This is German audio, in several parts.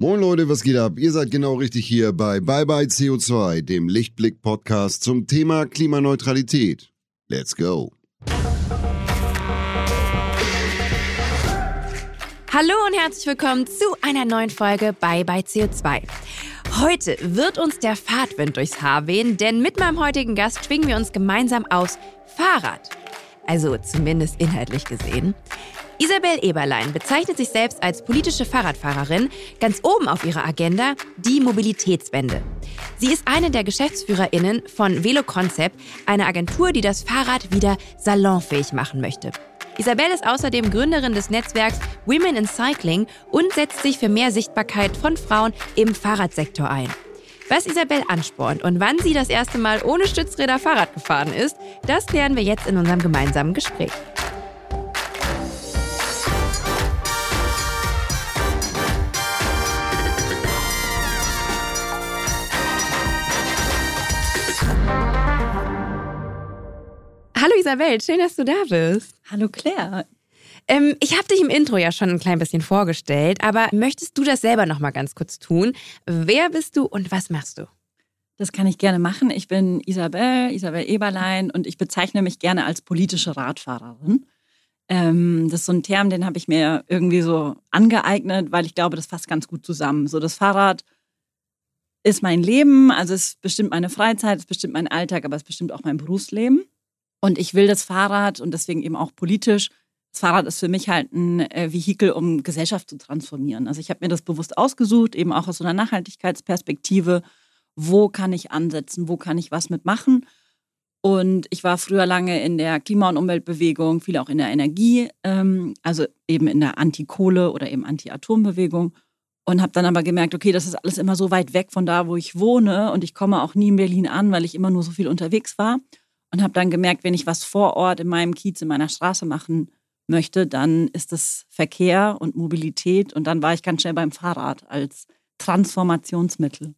Moin Leute, was geht ab? Ihr seid genau richtig hier bei Bye Bye CO2, dem Lichtblick-Podcast zum Thema Klimaneutralität. Let's go! Hallo und herzlich willkommen zu einer neuen Folge Bye Bye CO2. Heute wird uns der Fahrtwind durchs Haar wehen, denn mit meinem heutigen Gast schwingen wir uns gemeinsam aus Fahrrad. Also zumindest inhaltlich gesehen. Isabel Eberlein bezeichnet sich selbst als politische Fahrradfahrerin. Ganz oben auf ihrer Agenda die Mobilitätswende. Sie ist eine der GeschäftsführerInnen von Velo Concept, einer Agentur, die das Fahrrad wieder salonfähig machen möchte. Isabel ist außerdem Gründerin des Netzwerks Women in Cycling und setzt sich für mehr Sichtbarkeit von Frauen im Fahrradsektor ein. Was Isabel anspornt und wann sie das erste Mal ohne Stützräder Fahrrad gefahren ist, das klären wir jetzt in unserem gemeinsamen Gespräch. Hallo Isabel, schön, dass du da bist. Hallo Claire. Ähm, ich habe dich im Intro ja schon ein klein bisschen vorgestellt, aber möchtest du das selber noch mal ganz kurz tun? Wer bist du und was machst du? Das kann ich gerne machen. Ich bin Isabel, Isabel Eberlein und ich bezeichne mich gerne als politische Radfahrerin. Ähm, das ist so ein Term, den habe ich mir irgendwie so angeeignet, weil ich glaube, das fasst ganz gut zusammen. So das Fahrrad ist mein Leben, also es bestimmt meine Freizeit, es bestimmt meinen Alltag, aber es bestimmt auch mein Berufsleben. Und ich will das Fahrrad und deswegen eben auch politisch. Das Fahrrad ist für mich halt ein äh, Vehikel, um Gesellschaft zu transformieren. Also ich habe mir das bewusst ausgesucht, eben auch aus so einer Nachhaltigkeitsperspektive. Wo kann ich ansetzen? Wo kann ich was mitmachen? Und ich war früher lange in der Klima- und Umweltbewegung, viel auch in der Energie, ähm, also eben in der Anti-Kohle- oder eben Anti-Atom-Bewegung. Und habe dann aber gemerkt, okay, das ist alles immer so weit weg von da, wo ich wohne. Und ich komme auch nie in Berlin an, weil ich immer nur so viel unterwegs war und habe dann gemerkt, wenn ich was vor Ort in meinem Kiez, in meiner Straße machen möchte, dann ist das Verkehr und Mobilität und dann war ich ganz schnell beim Fahrrad als Transformationsmittel.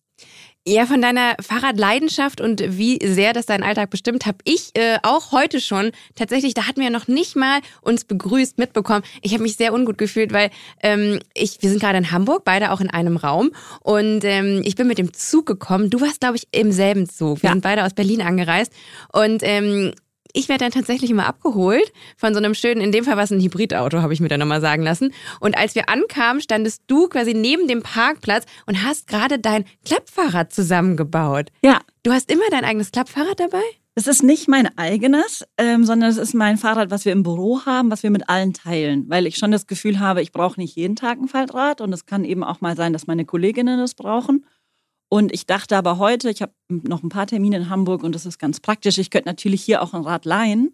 Ja, von deiner Fahrradleidenschaft und wie sehr das deinen Alltag bestimmt, habe ich äh, auch heute schon tatsächlich, da hatten wir noch nicht mal uns begrüßt, mitbekommen. Ich habe mich sehr ungut gefühlt, weil ähm, ich, wir sind gerade in Hamburg, beide auch in einem Raum und ähm, ich bin mit dem Zug gekommen. Du warst, glaube ich, im selben Zug. Wir ja. sind beide aus Berlin angereist und ähm, ich werde dann tatsächlich immer abgeholt von so einem schönen, in dem Fall war es ein Hybridauto, habe ich mir dann nochmal sagen lassen. Und als wir ankamen, standest du quasi neben dem Parkplatz und hast gerade dein Klappfahrrad zusammengebaut. Ja. Du hast immer dein eigenes Klappfahrrad dabei? Es ist nicht mein eigenes, ähm, sondern es ist mein Fahrrad, was wir im Büro haben, was wir mit allen teilen. Weil ich schon das Gefühl habe, ich brauche nicht jeden Tag ein Faltrad und es kann eben auch mal sein, dass meine Kolleginnen das brauchen. Und ich dachte aber heute, ich habe noch ein paar Termine in Hamburg und das ist ganz praktisch. Ich könnte natürlich hier auch ein Rad leihen,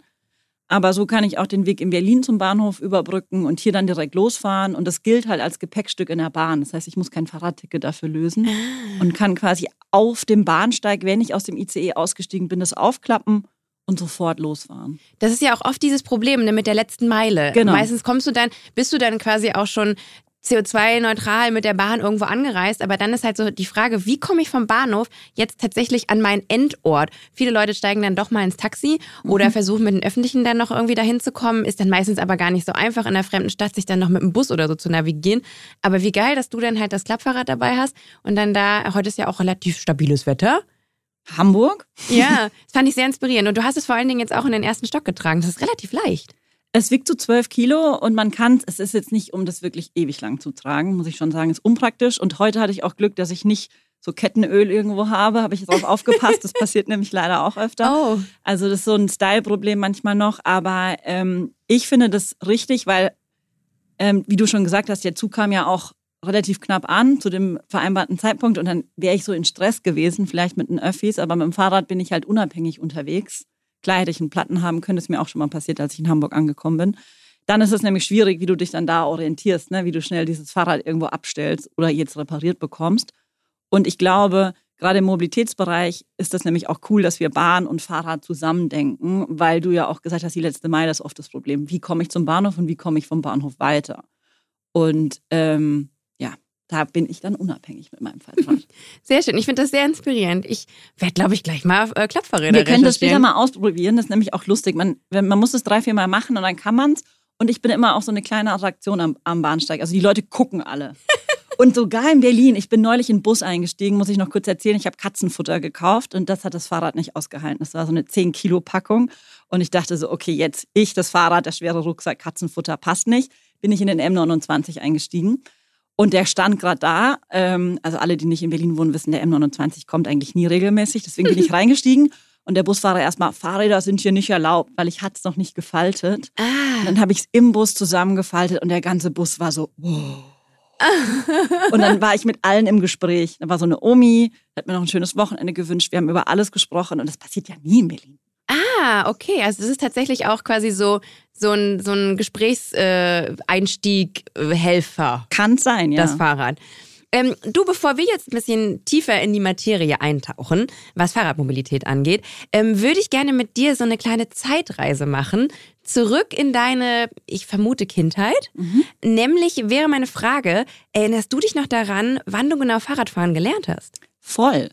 aber so kann ich auch den Weg in Berlin zum Bahnhof überbrücken und hier dann direkt losfahren. Und das gilt halt als Gepäckstück in der Bahn. Das heißt, ich muss kein Fahrradticket dafür lösen ah. und kann quasi auf dem Bahnsteig, wenn ich aus dem ICE ausgestiegen bin, das aufklappen und sofort losfahren. Das ist ja auch oft dieses Problem ne, mit der letzten Meile. Genau. Meistens kommst du dann, bist du dann quasi auch schon CO2-neutral mit der Bahn irgendwo angereist. Aber dann ist halt so die Frage, wie komme ich vom Bahnhof jetzt tatsächlich an meinen Endort? Viele Leute steigen dann doch mal ins Taxi oder mhm. versuchen mit den Öffentlichen dann noch irgendwie dahin zu kommen. Ist dann meistens aber gar nicht so einfach in einer fremden Stadt, sich dann noch mit dem Bus oder so zu navigieren. Aber wie geil, dass du dann halt das Klappfahrrad dabei hast und dann da, heute ist ja auch relativ stabiles Wetter. Hamburg? Ja, das fand ich sehr inspirierend. Und du hast es vor allen Dingen jetzt auch in den ersten Stock getragen. Das ist relativ leicht. Es wiegt so 12 Kilo und man kann es, ist jetzt nicht, um das wirklich ewig lang zu tragen, muss ich schon sagen, ist unpraktisch. Und heute hatte ich auch Glück, dass ich nicht so Kettenöl irgendwo habe, habe ich darauf aufgepasst. Das passiert nämlich leider auch öfter. Oh. Also das ist so ein Style-Problem manchmal noch. Aber ähm, ich finde das richtig, weil, ähm, wie du schon gesagt hast, der Zug kam ja auch relativ knapp an zu dem vereinbarten Zeitpunkt und dann wäre ich so in Stress gewesen, vielleicht mit den Öffis, aber mit dem Fahrrad bin ich halt unabhängig unterwegs. Klar hätte ich einen Platten haben können, das ist mir auch schon mal passiert, als ich in Hamburg angekommen bin. Dann ist es nämlich schwierig, wie du dich dann da orientierst, ne? wie du schnell dieses Fahrrad irgendwo abstellst oder jetzt repariert bekommst. Und ich glaube, gerade im Mobilitätsbereich ist das nämlich auch cool, dass wir Bahn und Fahrrad zusammendenken, weil du ja auch gesagt hast, die letzte Meile ist oft das Problem. Wie komme ich zum Bahnhof und wie komme ich vom Bahnhof weiter? Und ähm, da bin ich dann unabhängig mit meinem Fahrrad. Sehr schön. Ich finde das sehr inspirierend. Ich werde, glaube ich, gleich mal äh, Klappfahrräder Wir können das später mal ausprobieren. Das ist nämlich auch lustig. Man, man muss es drei, vier Mal machen und dann kann man es. Und ich bin immer auch so eine kleine Attraktion am, am Bahnsteig. Also die Leute gucken alle. Und sogar in Berlin, ich bin neulich in den Bus eingestiegen, muss ich noch kurz erzählen, ich habe Katzenfutter gekauft und das hat das Fahrrad nicht ausgehalten. Das war so eine 10-Kilo-Packung und ich dachte so, okay, jetzt ich, das Fahrrad, der schwere Rucksack, Katzenfutter passt nicht. Bin ich in den M29 eingestiegen und der stand gerade da. Ähm, also alle, die nicht in Berlin wohnen, wissen, der M29 kommt eigentlich nie regelmäßig. Deswegen bin ich reingestiegen und der Busfahrer erstmal, Fahrräder sind hier nicht erlaubt, weil ich hatte es noch nicht gefaltet. Ah. Dann habe ich es im Bus zusammengefaltet und der ganze Bus war so, wow. und dann war ich mit allen im Gespräch. Da war so eine Omi, hat mir noch ein schönes Wochenende gewünscht. Wir haben über alles gesprochen und das passiert ja nie in Berlin. Ah, okay. Also das ist tatsächlich auch quasi so, so ein, so ein Gesprächseinstieg-Helfer, Kann sein, ja. das Fahrrad. Ähm, du, bevor wir jetzt ein bisschen tiefer in die Materie eintauchen, was Fahrradmobilität angeht, ähm, würde ich gerne mit dir so eine kleine Zeitreise machen. Zurück in deine, ich vermute, Kindheit. Nämlich wäre meine Frage, erinnerst du dich noch daran, wann du genau Fahrradfahren gelernt hast? Voll.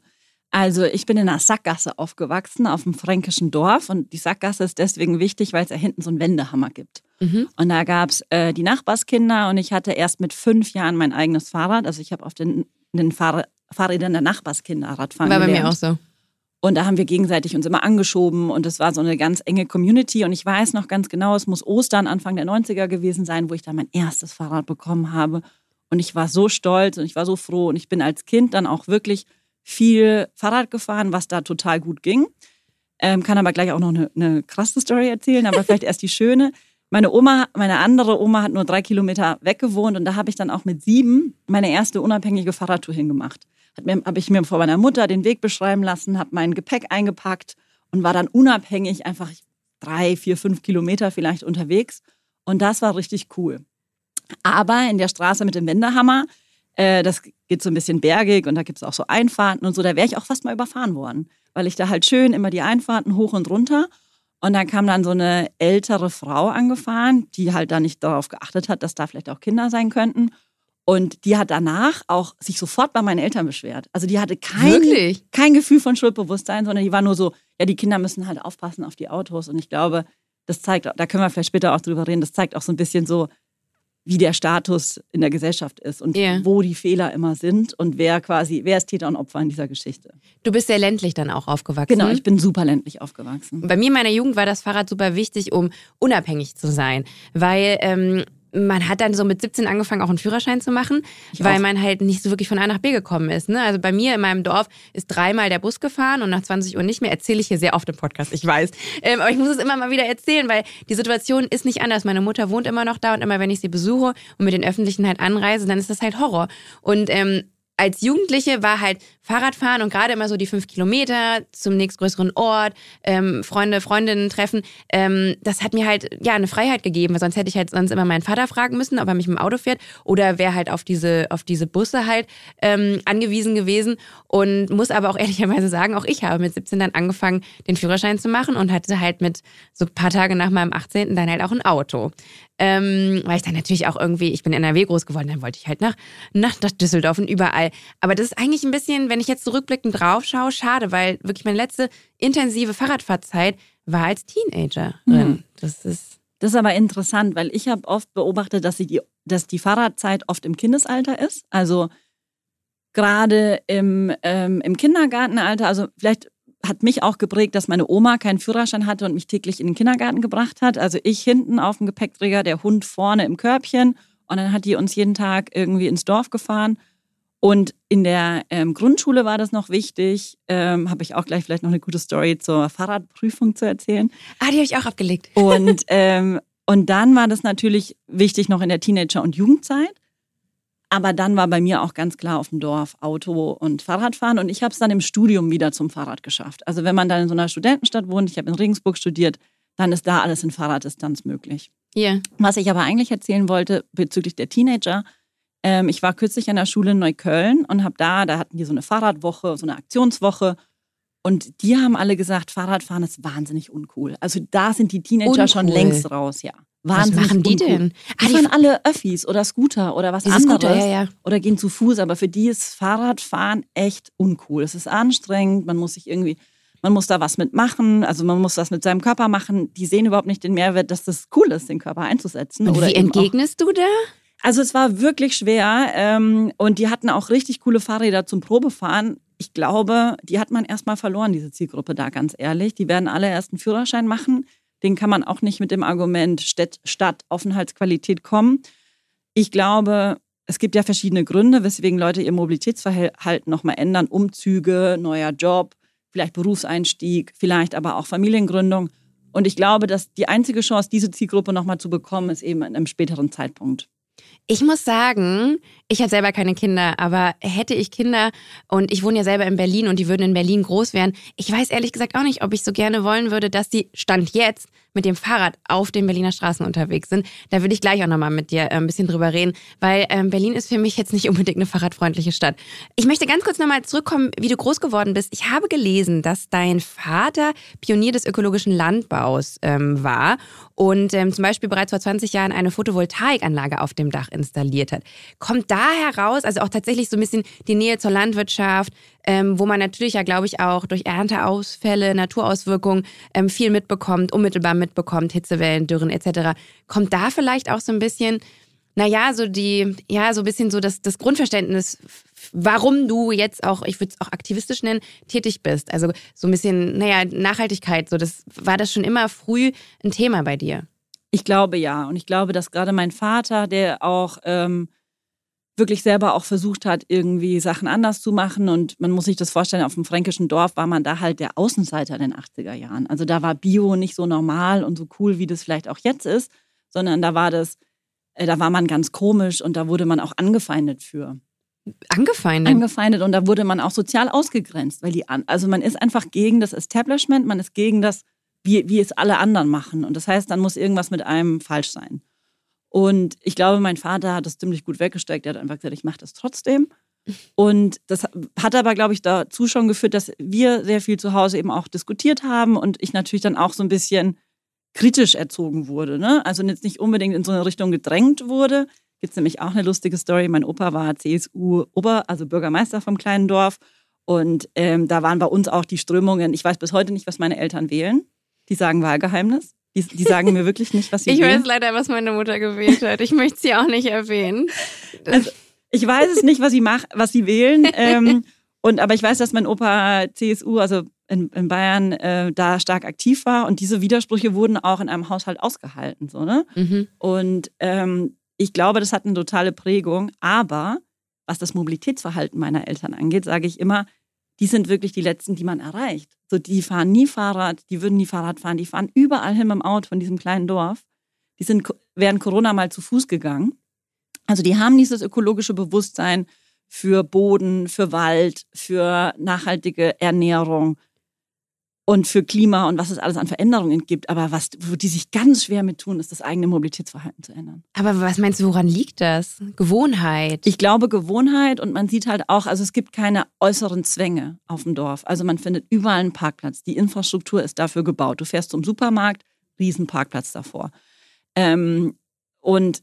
Also ich bin in einer Sackgasse aufgewachsen, auf einem fränkischen Dorf. Und die Sackgasse ist deswegen wichtig, weil es da hinten so einen Wendehammer gibt. Und da gab es äh, die Nachbarskinder und ich hatte erst mit fünf Jahren mein eigenes Fahrrad. Also ich habe auf den, den Fahr Fahrrädern der Nachbarskinder Radfahren War bei gelernt. mir auch so. Und da haben wir gegenseitig uns immer angeschoben und es war so eine ganz enge Community. Und ich weiß noch ganz genau, es muss Ostern, Anfang der 90er gewesen sein, wo ich da mein erstes Fahrrad bekommen habe. Und ich war so stolz und ich war so froh. Und ich bin als Kind dann auch wirklich viel Fahrrad gefahren, was da total gut ging. Ähm, kann aber gleich auch noch eine, eine krasse Story erzählen, aber vielleicht erst die schöne. Meine Oma, meine andere Oma hat nur drei Kilometer weg gewohnt und da habe ich dann auch mit sieben meine erste unabhängige Fahrradtour hingemacht. Habe ich mir vor meiner Mutter den Weg beschreiben lassen, habe mein Gepäck eingepackt und war dann unabhängig einfach drei, vier, fünf Kilometer vielleicht unterwegs. Und das war richtig cool. Aber in der Straße mit dem Wendehammer, äh, das geht so ein bisschen bergig und da gibt es auch so Einfahrten und so, da wäre ich auch fast mal überfahren worden, weil ich da halt schön immer die Einfahrten hoch und runter. Und dann kam dann so eine ältere Frau angefahren, die halt da nicht darauf geachtet hat, dass da vielleicht auch Kinder sein könnten. Und die hat danach auch sich sofort bei meinen Eltern beschwert. Also die hatte kein, Wirklich? kein Gefühl von Schuldbewusstsein, sondern die war nur so, ja, die Kinder müssen halt aufpassen auf die Autos. Und ich glaube, das zeigt, da können wir vielleicht später auch drüber reden, das zeigt auch so ein bisschen so, wie der Status in der Gesellschaft ist und Ja. wo die Fehler immer sind und wer quasi, wer ist Täter und Opfer in dieser Geschichte. Du bist sehr ländlich dann auch aufgewachsen. Genau, ich bin super ländlich aufgewachsen. Bei mir in meiner Jugend war das Fahrrad super wichtig, um unabhängig zu sein, weil ähm, man hat dann so mit 17 angefangen, auch einen Führerschein zu machen, Ich weil auch. man halt nicht so wirklich von A nach B gekommen ist. Ne? Also bei mir in meinem Dorf ist dreimal der Bus gefahren und nach 20 Uhr nicht mehr. Erzähle ich hier sehr oft im Podcast, ich weiß. Ähm, aber ich muss es immer mal wieder erzählen, weil die Situation ist nicht anders. Meine Mutter wohnt immer noch da und immer wenn ich sie besuche und mit den Öffentlichen halt anreise, dann ist das halt Horror. Und ähm, als Jugendliche war halt Fahrradfahren und gerade immer so die fünf Kilometer zum nächstgrößeren Ort, ähm, Freunde, Freundinnen treffen, ähm, das hat mir halt ja eine Freiheit gegeben, weil sonst hätte ich halt sonst immer meinen Vater fragen müssen, ob er mich dem Auto fährt oder wäre halt auf diese, auf diese Busse halt ähm, angewiesen gewesen und muss aber auch ehrlicherweise sagen, auch ich habe mit 17 dann angefangen, den Führerschein zu machen und hatte halt mit so ein paar Tage nach meinem 18. dann halt auch ein Auto. Ähm, weil ich dann natürlich auch irgendwie, ich bin in NRW groß geworden, dann wollte ich halt nach, nach, nach Düsseldorf und überall. Aber das ist eigentlich ein bisschen, wenn ich jetzt zurückblickend drauf schaue, schade, weil wirklich meine letzte intensive Fahrradfahrzeit war als Teenagerin. Hm. Das ist. Das ist aber interessant, weil ich habe oft beobachtet, dass, sie die, dass die Fahrradzeit oft im Kindesalter ist. Also gerade im, ähm, im Kindergartenalter, also vielleicht hat mich auch geprägt, dass meine Oma keinen Führerschein hatte und mich täglich in den Kindergarten gebracht hat. Also ich hinten auf dem Gepäckträger, der Hund vorne im Körbchen. Und dann hat die uns jeden Tag irgendwie ins Dorf gefahren. Und in der ähm, Grundschule war das noch wichtig. Ähm, Habe ich auch gleich vielleicht noch eine gute Story zur Fahrradprüfung zu erzählen. Ah, die habe ich auch abgelegt. Und, ähm, und dann war das natürlich wichtig noch in der Teenager- und Jugendzeit. Aber dann war bei mir auch ganz klar auf dem Dorf Auto und Fahrradfahren. Und ich habe es dann im Studium wieder zum Fahrrad geschafft. Also wenn man dann in so einer Studentenstadt wohnt, ich habe in Regensburg studiert, dann ist da alles in Fahrraddistanz möglich. Hier. Was ich aber eigentlich erzählen wollte bezüglich der Teenager, ähm, ich war kürzlich an der Schule in Neukölln und habe da, da hatten die so eine Fahrradwoche, so eine Aktionswoche. Und die haben alle gesagt, Fahrradfahren ist wahnsinnig uncool. Also da sind die Teenager schon Uncool. längst raus, ja. Was Wahnsinnig machen die uncool. denn? Ah, Die fahren alle Öffis oder Scooter oder was anderes. Scooter, ja, ja. Oder gehen zu Fuß, aber für die ist Fahrradfahren echt uncool. Es ist anstrengend, man muss sich irgendwie, man muss da was mitmachen, also man muss was mit seinem Körper machen. Die sehen überhaupt nicht den Mehrwert, dass das cool ist, den Körper einzusetzen. Und oder wie entgegnest du da? Also es war wirklich schwer ähm, und die hatten auch richtig coole Fahrräder zum Probefahren. Ich glaube, die hat man erstmal verloren, diese Zielgruppe da, ganz ehrlich. Die werden alle erst einen Führerschein machen. Den kann man auch nicht mit dem Argument Stadt, Stadt Aufenthaltsqualität kommen. Ich glaube, es gibt ja verschiedene Gründe, weswegen Leute ihr Mobilitätsverhalten nochmal ändern. Umzüge, neuer Job, vielleicht Berufseinstieg, vielleicht aber auch Familiengründung. Und ich glaube, dass die einzige Chance, diese Zielgruppe nochmal zu bekommen, ist eben in einem späteren Zeitpunkt. Ich muss sagen, ich habe selber keine Kinder, aber hätte ich Kinder und ich wohne ja selber in Berlin und die würden in Berlin groß werden, ich weiß ehrlich gesagt auch nicht, ob ich so gerne wollen würde, dass die Stand jetzt mit dem Fahrrad auf den Berliner Straßen unterwegs sind. Da würde ich gleich auch nochmal mit dir äh, ein bisschen drüber reden, weil ähm, Berlin ist für mich jetzt nicht unbedingt eine fahrradfreundliche Stadt. Ich möchte ganz kurz nochmal zurückkommen, wie du groß geworden bist. Ich habe gelesen, dass dein Vater Pionier des ökologischen Landbaus ähm, war und ähm, zum Beispiel bereits vor 20 Jahren eine Photovoltaikanlage auf dem Dach installiert hat. Kommt da heraus, also auch tatsächlich so ein bisschen die Nähe zur Landwirtschaft, ähm, wo man natürlich ja, glaube ich, auch durch Ernteausfälle, Naturauswirkungen ähm, viel mitbekommt, unmittelbar mitbekommt, Hitzewellen, Dürren etc. Kommt da vielleicht auch so ein bisschen, naja, so die, ja, so ein bisschen so das, das Grundverständnis, warum du jetzt auch, ich würde es auch aktivistisch nennen, tätig bist. Also so ein bisschen, naja, Nachhaltigkeit, so das war das schon immer früh ein Thema bei dir. Ich glaube ja. Und ich glaube, dass gerade mein Vater, der auch ähm, wirklich selber auch versucht hat, irgendwie Sachen anders zu machen. Und man muss sich das vorstellen, auf dem fränkischen Dorf war man da halt der Außenseiter in den 80er Jahren. Also da war Bio nicht so normal und so cool, wie das vielleicht auch jetzt ist, sondern da war das, äh, da war man ganz komisch und da wurde man auch angefeindet für. Angefeindet? Angefeindet und da wurde man auch sozial ausgegrenzt, weil die, also man ist einfach gegen das Establishment, man ist gegen das, wie, wie es alle anderen machen. Und das heißt, dann muss irgendwas mit einem falsch sein. Und ich glaube, mein Vater hat das ziemlich gut weggesteckt. Er hat einfach gesagt, ich mache das trotzdem. Und das hat aber, glaube ich, dazu schon geführt, dass wir sehr viel zu Hause eben auch diskutiert haben und ich natürlich dann auch so ein bisschen kritisch erzogen wurde. Ne? Also jetzt nicht unbedingt in so eine Richtung gedrängt wurde. Gibt nämlich auch eine lustige Story. Mein Opa war CSU-Ober, also Bürgermeister vom kleinen Dorf. Und ähm, da waren bei uns auch die Strömungen. Ich weiß bis heute nicht, was meine Eltern wählen. Die sagen Wahlgeheimnis. Die, die sagen mir wirklich nicht, was sie ich wählen. Ich weiß leider, was meine Mutter gewählt hat. Ich möchte sie auch nicht erwähnen. Also, ich weiß es nicht, was sie mach, was sie wählen. Ähm, und aber ich weiß, dass mein Opa CSU, also in, in Bayern, äh, da stark aktiv war. Und diese Widersprüche wurden auch in einem Haushalt ausgehalten. So, ne? Mhm. Und ähm, ich glaube, das hat eine totale Prägung. Aber was das Mobilitätsverhalten meiner Eltern angeht, sage ich immer, die sind wirklich die letzten, die man erreicht. So, die fahren nie Fahrrad, die würden nie Fahrrad fahren, die fahren überall hin mit dem Auto von diesem kleinen Dorf. Die sind während Corona mal zu Fuß gegangen. Also die haben dieses ökologische Bewusstsein für Boden, für Wald, für nachhaltige Ernährung, und für Klima und was es alles an Veränderungen gibt. Aber was, wo die sich ganz schwer mit tun, ist das eigene Mobilitätsverhalten zu ändern. Aber was meinst du, woran liegt das? Gewohnheit? Ich glaube Gewohnheit und man sieht halt auch, also es gibt keine äußeren Zwänge auf dem Dorf. Also man findet überall einen Parkplatz. Die Infrastruktur ist dafür gebaut. Du fährst zum Supermarkt, Riesenparkplatz davor. Ähm, und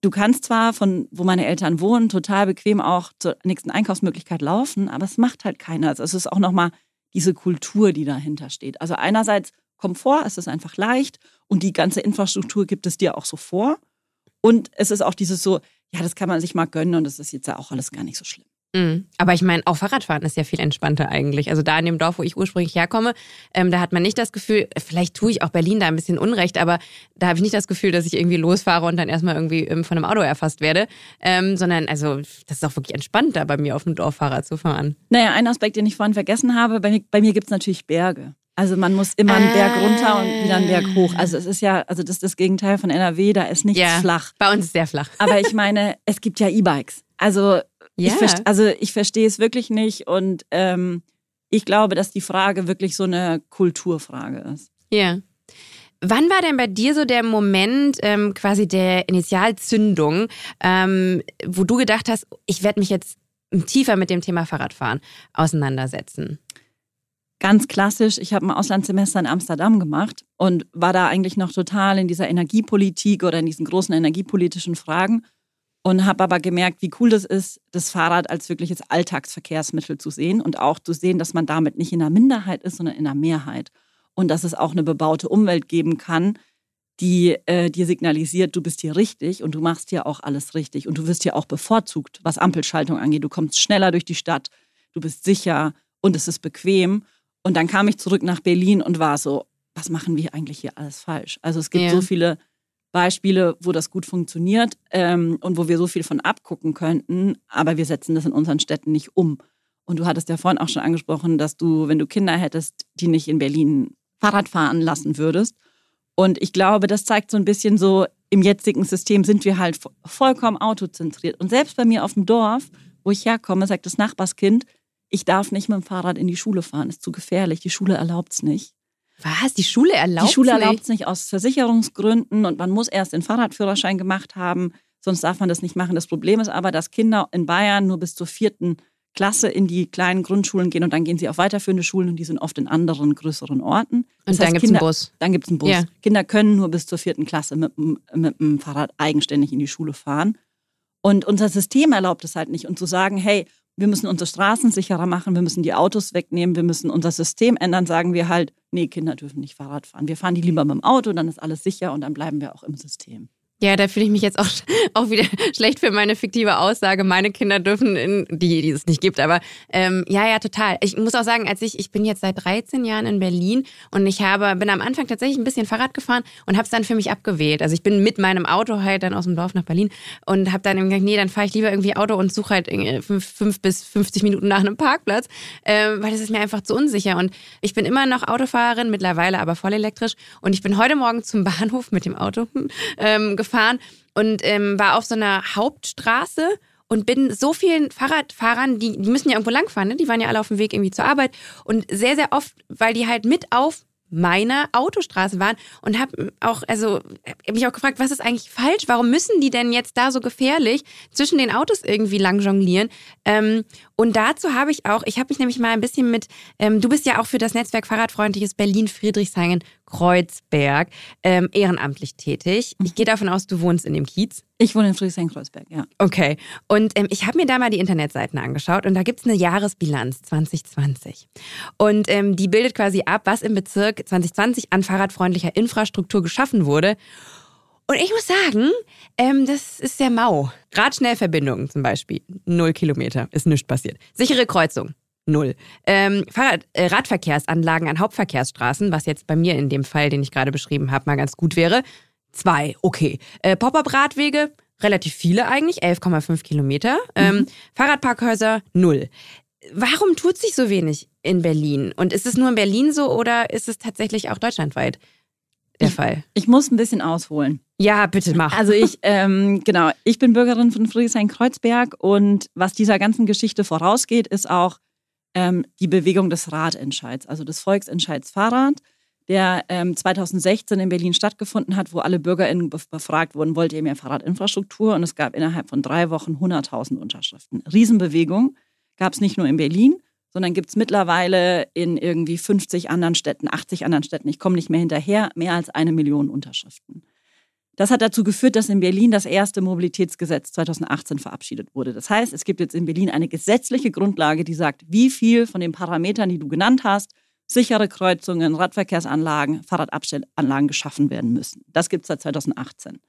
du kannst zwar von, wo meine Eltern wohnen, total bequem auch zur nächsten Einkaufsmöglichkeit laufen, aber es macht halt keiner. Also es ist auch nochmal diese Kultur, die dahinter steht. Also einerseits Komfort, es ist einfach leicht und die ganze Infrastruktur gibt es dir auch so vor. Und es ist auch dieses so, ja, das kann man sich mal gönnen und das ist jetzt ja auch alles gar nicht so schlimm. Mhm. Aber ich meine, auch Fahrradfahren ist ja viel entspannter eigentlich. Also da in dem Dorf, wo ich ursprünglich herkomme, ähm, da hat man nicht das Gefühl, vielleicht tue ich auch Berlin da ein bisschen Unrecht, aber da habe ich nicht das Gefühl, dass ich irgendwie losfahre und dann erstmal irgendwie ähm, von einem Auto erfasst werde, ähm, sondern also das ist auch wirklich entspannt, da bei mir auf dem Dorf Fahrrad zu fahren. Naja, ein Aspekt, den ich vorhin vergessen habe, bei mir, bei mir gibt es natürlich Berge. Also man muss immer einen Berg runter und wieder einen Berg hoch. Also es ist ja, also das ist das Gegenteil von NRW, da ist nichts ja, flach. Bei uns ist sehr flach. Aber ich meine, es gibt ja E-Bikes. Also ja. Ich also ich verstehe es wirklich nicht und ähm, ich glaube, dass die Frage wirklich so eine Kulturfrage ist. Ja. Wann war denn bei dir so der Moment ähm, quasi der Initialzündung, ähm, wo du gedacht hast, ich werde mich jetzt tiefer mit dem Thema Fahrradfahren auseinandersetzen? Ganz klassisch, ich habe ein Auslandssemester in Amsterdam gemacht und war da eigentlich noch total in dieser Energiepolitik oder in diesen großen energiepolitischen Fragen und habe aber gemerkt, wie cool das ist, das Fahrrad als wirkliches Alltagsverkehrsmittel zu sehen und auch zu sehen, dass man damit nicht in der Minderheit ist, sondern in der Mehrheit und dass es auch eine bebaute Umwelt geben kann, die äh, dir signalisiert, du bist hier richtig und du machst hier auch alles richtig und du wirst hier auch bevorzugt, was Ampelschaltung angeht. Du kommst schneller durch die Stadt, du bist sicher und es ist bequem. Und dann kam ich zurück nach Berlin und war so, was machen wir eigentlich hier alles falsch? Also es gibt ja. so viele Beispiele, wo das gut funktioniert ähm, und wo wir so viel von abgucken könnten, aber wir setzen das in unseren Städten nicht um. Und du hattest ja vorhin auch schon angesprochen, dass du, wenn du Kinder hättest, die nicht in Berlin Fahrrad fahren lassen würdest. Und ich glaube, das zeigt so ein bisschen so, im jetzigen System sind wir halt vollkommen autozentriert. Und selbst bei mir auf dem Dorf, wo ich herkomme, sagt das Nachbarskind, ich darf nicht mit dem Fahrrad in die Schule fahren, ist zu gefährlich, die Schule erlaubt es nicht. Was? Die Schule erlaubt es Die Schule erlaubt es nicht aus Versicherungsgründen und man muss erst den Fahrradführerschein gemacht haben, sonst darf man das nicht machen. Das Problem ist aber, dass Kinder in Bayern nur bis zur vierten Klasse in die kleinen Grundschulen gehen und dann gehen sie auf weiterführende Schulen und die sind oft in anderen größeren Orten. Das und dann gibt es einen Bus. Dann gibt es einen Bus. Ja. Kinder können nur bis zur vierten Klasse mit, mit dem Fahrrad eigenständig in die Schule fahren. Und unser System erlaubt es halt nicht. Und zu sagen, hey, wir müssen unsere Straßen sicherer machen, wir müssen die Autos wegnehmen, wir müssen unser System ändern, sagen wir halt, nee, Kinder dürfen nicht Fahrrad fahren. Wir fahren die lieber mit dem Auto, dann ist alles sicher und dann bleiben wir auch im System. Ja, da fühle ich mich jetzt auch, auch wieder schlecht für meine fiktive Aussage. Meine Kinder dürfen, in, die, die es nicht gibt, aber ähm, ja, ja, total. Ich muss auch sagen, als ich, ich bin jetzt seit 13 Jahren in Berlin und ich habe, bin am Anfang tatsächlich ein bisschen Fahrrad gefahren und habe es dann für mich abgewählt. Also ich bin mit meinem Auto halt dann aus dem Dorf nach Berlin und habe dann gesagt, nee, dann fahre ich lieber irgendwie Auto und suche halt fünf, fünf bis 50 Minuten nach einem Parkplatz, äh, weil das ist mir einfach zu unsicher. Und ich bin immer noch Autofahrerin, mittlerweile aber voll elektrisch. Und ich bin heute Morgen zum Bahnhof mit dem Auto ähm, gefahren gefahren und ähm, war auf so einer Hauptstraße und bin so vielen Fahrradfahrern, die, die müssen ja irgendwo langfahren, ne? die waren ja alle auf dem Weg irgendwie zur Arbeit und sehr, sehr oft, weil die halt mit auf meiner Autostraße waren und habe auch, also hab mich auch gefragt, was ist eigentlich falsch? Warum müssen die denn jetzt da so gefährlich zwischen den Autos irgendwie lang jonglieren? Ähm, und dazu habe ich auch, ich habe mich nämlich mal ein bisschen mit, ähm, du bist ja auch für das Netzwerk Fahrradfreundliches Berlin Friedrichshain Kreuzberg ähm, ehrenamtlich tätig. Ich gehe davon aus, du wohnst in dem Kiez. Ich wohne in Friedrichshain-Kreuzberg, ja. Okay. Und ähm, ich habe mir da mal die Internetseiten angeschaut und da gibt es eine Jahresbilanz 2020. Und ähm, die bildet quasi ab, was im Bezirk 2020 an fahrradfreundlicher Infrastruktur geschaffen wurde. Und ich muss sagen, ähm, das ist sehr mau. Radschnellverbindungen zum Beispiel, null Kilometer, ist nichts passiert. Sichere Kreuzung, null. Ähm, Fahrrad, äh, Radverkehrsanlagen an Hauptverkehrsstraßen, was jetzt bei mir in dem Fall, den ich gerade beschrieben habe, mal ganz gut wäre, zwei, okay. Äh, Pop-up-Radwege, relativ viele eigentlich, 11,5 Kilometer. Ähm, mhm. Fahrradparkhäuser, null. Warum tut sich so wenig in Berlin? Und ist es nur in Berlin so oder ist es tatsächlich auch deutschlandweit der ich, Fall? Ich muss ein bisschen ausholen. Ja, bitte mach. Also ich, ähm, genau, ich bin Bürgerin von Friedrichshain-Kreuzberg und was dieser ganzen Geschichte vorausgeht, ist auch ähm, die Bewegung des Ratentscheids, also des Volksentscheids Fahrrad, der ähm, 2016 in Berlin stattgefunden hat, wo alle BürgerInnen befragt wurden, wollt ihr mehr Fahrradinfrastruktur? Und es gab innerhalb von drei Wochen 100.000 Unterschriften. Riesenbewegung gab es nicht nur in Berlin, sondern gibt es mittlerweile in irgendwie 50 anderen Städten, 80 anderen Städten. Ich komme nicht mehr hinterher, mehr als eine Million Unterschriften. Das hat dazu geführt, dass in Berlin das erste Mobilitätsgesetz 2018 verabschiedet wurde. Das heißt, es gibt jetzt in Berlin eine gesetzliche Grundlage, die sagt, wie viel von den Parametern, die du genannt hast, sichere Kreuzungen, Radverkehrsanlagen, Fahrradabstellanlagen geschaffen werden müssen. Das gibt es seit 2018.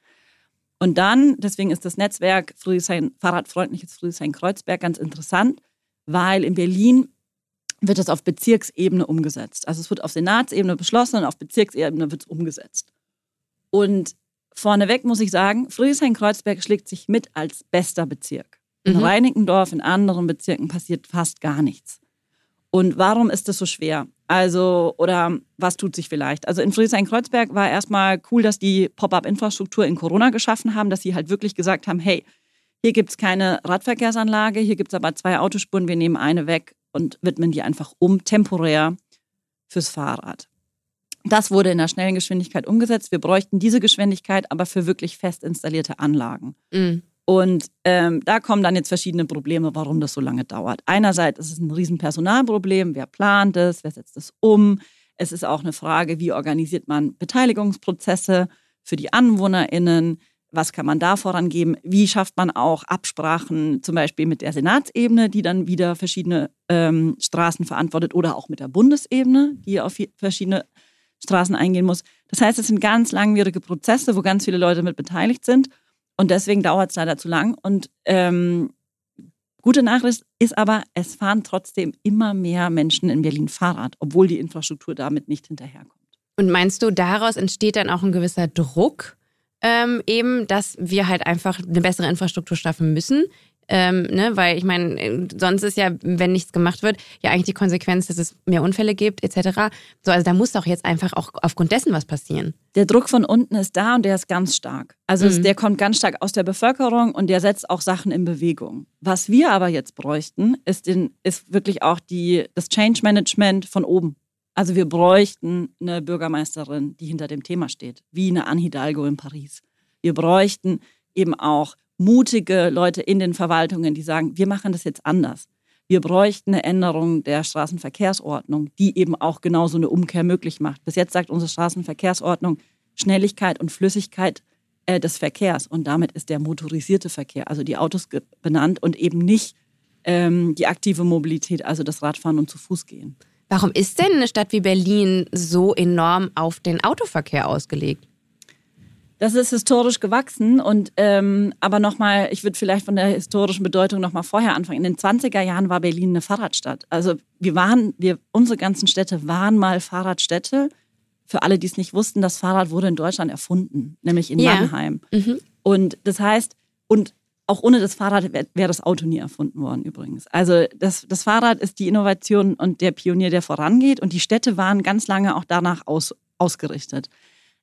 Und dann, deswegen ist das Netzwerk Friedrichshain, Fahrradfreundliches Friedrichshain-Kreuzberg ganz interessant, weil in Berlin wird es auf Bezirksebene umgesetzt. Also es wird auf Senatsebene beschlossen und auf Bezirksebene wird es umgesetzt. Und Vorneweg muss ich sagen, Friedrichshain-Kreuzberg schlägt sich mit als bester Bezirk. In mhm. Reinickendorf, in anderen Bezirken passiert fast gar nichts. Und warum ist das so schwer? Also, oder was tut sich vielleicht? Also in Friedrichshain-Kreuzberg war erstmal cool, dass die Pop-up-Infrastruktur in Corona geschaffen haben, dass sie halt wirklich gesagt haben, hey, hier gibt es keine Radverkehrsanlage, hier gibt es aber zwei Autospuren, wir nehmen eine weg und widmen die einfach um, temporär fürs Fahrrad. Das wurde in der schnellen Geschwindigkeit umgesetzt. Wir bräuchten diese Geschwindigkeit aber für wirklich fest installierte Anlagen. Mhm. Und ähm, da kommen dann jetzt verschiedene Probleme, warum das so lange dauert. Einerseits ist es ein riesen Personalproblem. Wer plant es? Wer setzt es um? Es ist auch eine Frage, wie organisiert man Beteiligungsprozesse für die AnwohnerInnen? Was kann man da vorangeben? Wie schafft man auch Absprachen, zum Beispiel mit der Senatsebene, die dann wieder verschiedene ähm, Straßen verantwortet, oder auch mit der Bundesebene, die auf verschiedene Straßen eingehen muss. Das heißt, es sind ganz langwierige Prozesse, wo ganz viele Leute mit beteiligt sind. Und deswegen dauert es leider zu lang. Und ähm, gute Nachricht ist aber, es fahren trotzdem immer mehr Menschen in Berlin Fahrrad, obwohl die Infrastruktur damit nicht hinterherkommt. Und meinst du, daraus entsteht dann auch ein gewisser Druck, ähm, eben, dass wir halt einfach eine bessere Infrastruktur schaffen müssen? Ähm, ne, weil ich meine, äh, sonst ist ja, wenn nichts gemacht wird, ja eigentlich die Konsequenz, dass es mehr Unfälle gibt, etc. So, also da muss doch jetzt einfach auch aufgrund dessen was passieren. Der Druck von unten ist da und der ist ganz stark. Also mhm. es, der kommt ganz stark aus der Bevölkerung und der setzt auch Sachen in Bewegung. Was wir aber jetzt bräuchten, ist, den, ist wirklich auch die, das Change Management von oben. Also wir bräuchten eine Bürgermeisterin, die hinter dem Thema steht, wie eine Anne Hidalgo in Paris. Wir bräuchten eben auch mutige Leute in den Verwaltungen, die sagen, wir machen das jetzt anders. Wir bräuchten eine Änderung der Straßenverkehrsordnung, die eben auch genau so eine Umkehr möglich macht. Bis jetzt sagt unsere Straßenverkehrsordnung Schnelligkeit und Flüssigkeit äh, des Verkehrs. Und damit ist der motorisierte Verkehr, also die Autos benannt und eben nicht ähm, die aktive Mobilität, also das Radfahren und zu Fuß gehen. Warum ist denn eine Stadt wie Berlin so enorm auf den Autoverkehr ausgelegt? Das ist historisch gewachsen und ähm, aber nochmal, ich würde vielleicht von der historischen Bedeutung nochmal vorher anfangen. In den 20er Jahren war Berlin eine Fahrradstadt. Also wir waren, wir, unsere ganzen Städte waren mal Fahrradstädte. Für alle, die es nicht wussten, das Fahrrad wurde in Deutschland erfunden, nämlich in ja. Mannheim. Mhm. Und das heißt, und auch ohne das Fahrrad wäre wär das Auto nie erfunden worden übrigens. Also das, das Fahrrad ist die Innovation und der Pionier, der vorangeht. Und die Städte waren ganz lange auch danach aus, ausgerichtet.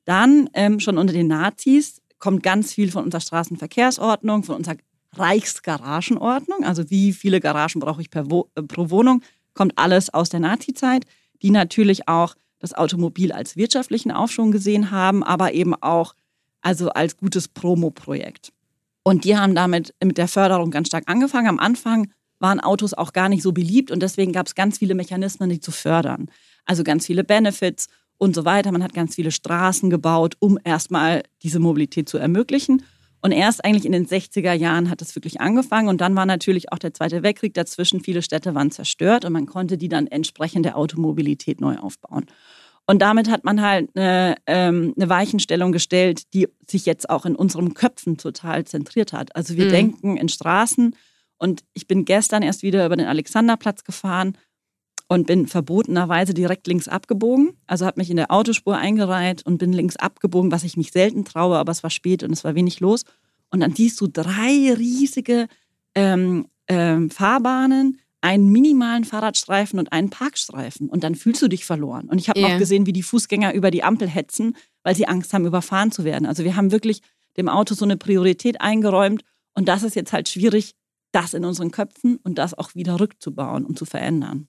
Dann ähm, schon unter den Nazis kommt ganz viel von unserer Straßenverkehrsordnung, von unserer Reichsgaragenordnung, also wie viele Garagen brauche ich Wo äh, pro Wohnung, kommt alles aus der Nazizeit, die natürlich auch das Automobil als wirtschaftlichen Aufschwung gesehen haben, aber eben auch also als gutes Promo-Projekt. Und die haben damit mit der Förderung ganz stark angefangen. Am Anfang waren Autos auch gar nicht so beliebt und deswegen gab es ganz viele Mechanismen, die zu fördern. Also ganz viele Benefits und so weiter. Man hat ganz viele Straßen gebaut, um erstmal diese Mobilität zu ermöglichen. Und erst eigentlich in den 60er Jahren hat es wirklich angefangen. Und dann war natürlich auch der Zweite Weltkrieg dazwischen. Viele Städte waren zerstört und man konnte die dann entsprechend der Automobilität neu aufbauen. Und damit hat man halt eine, ähm, eine Weichenstellung gestellt, die sich jetzt auch in unseren Köpfen total zentriert hat. Also wir mhm. denken in Straßen. Und ich bin gestern erst wieder über den Alexanderplatz gefahren und bin verbotenerweise direkt links abgebogen. Also habe mich in der Autospur eingereiht und bin links abgebogen, was ich mich selten traue, aber es war spät und es war wenig los. Und dann siehst du drei riesige ähm, ähm, Fahrbahnen, einen minimalen Fahrradstreifen und einen Parkstreifen. Und dann fühlst du dich verloren. Und ich habe yeah. noch gesehen, wie die Fußgänger über die Ampel hetzen, weil sie Angst haben, überfahren zu werden. Also wir haben wirklich dem Auto so eine Priorität eingeräumt. Und das ist jetzt halt schwierig, das in unseren Köpfen und das auch wieder rückzubauen und zu verändern.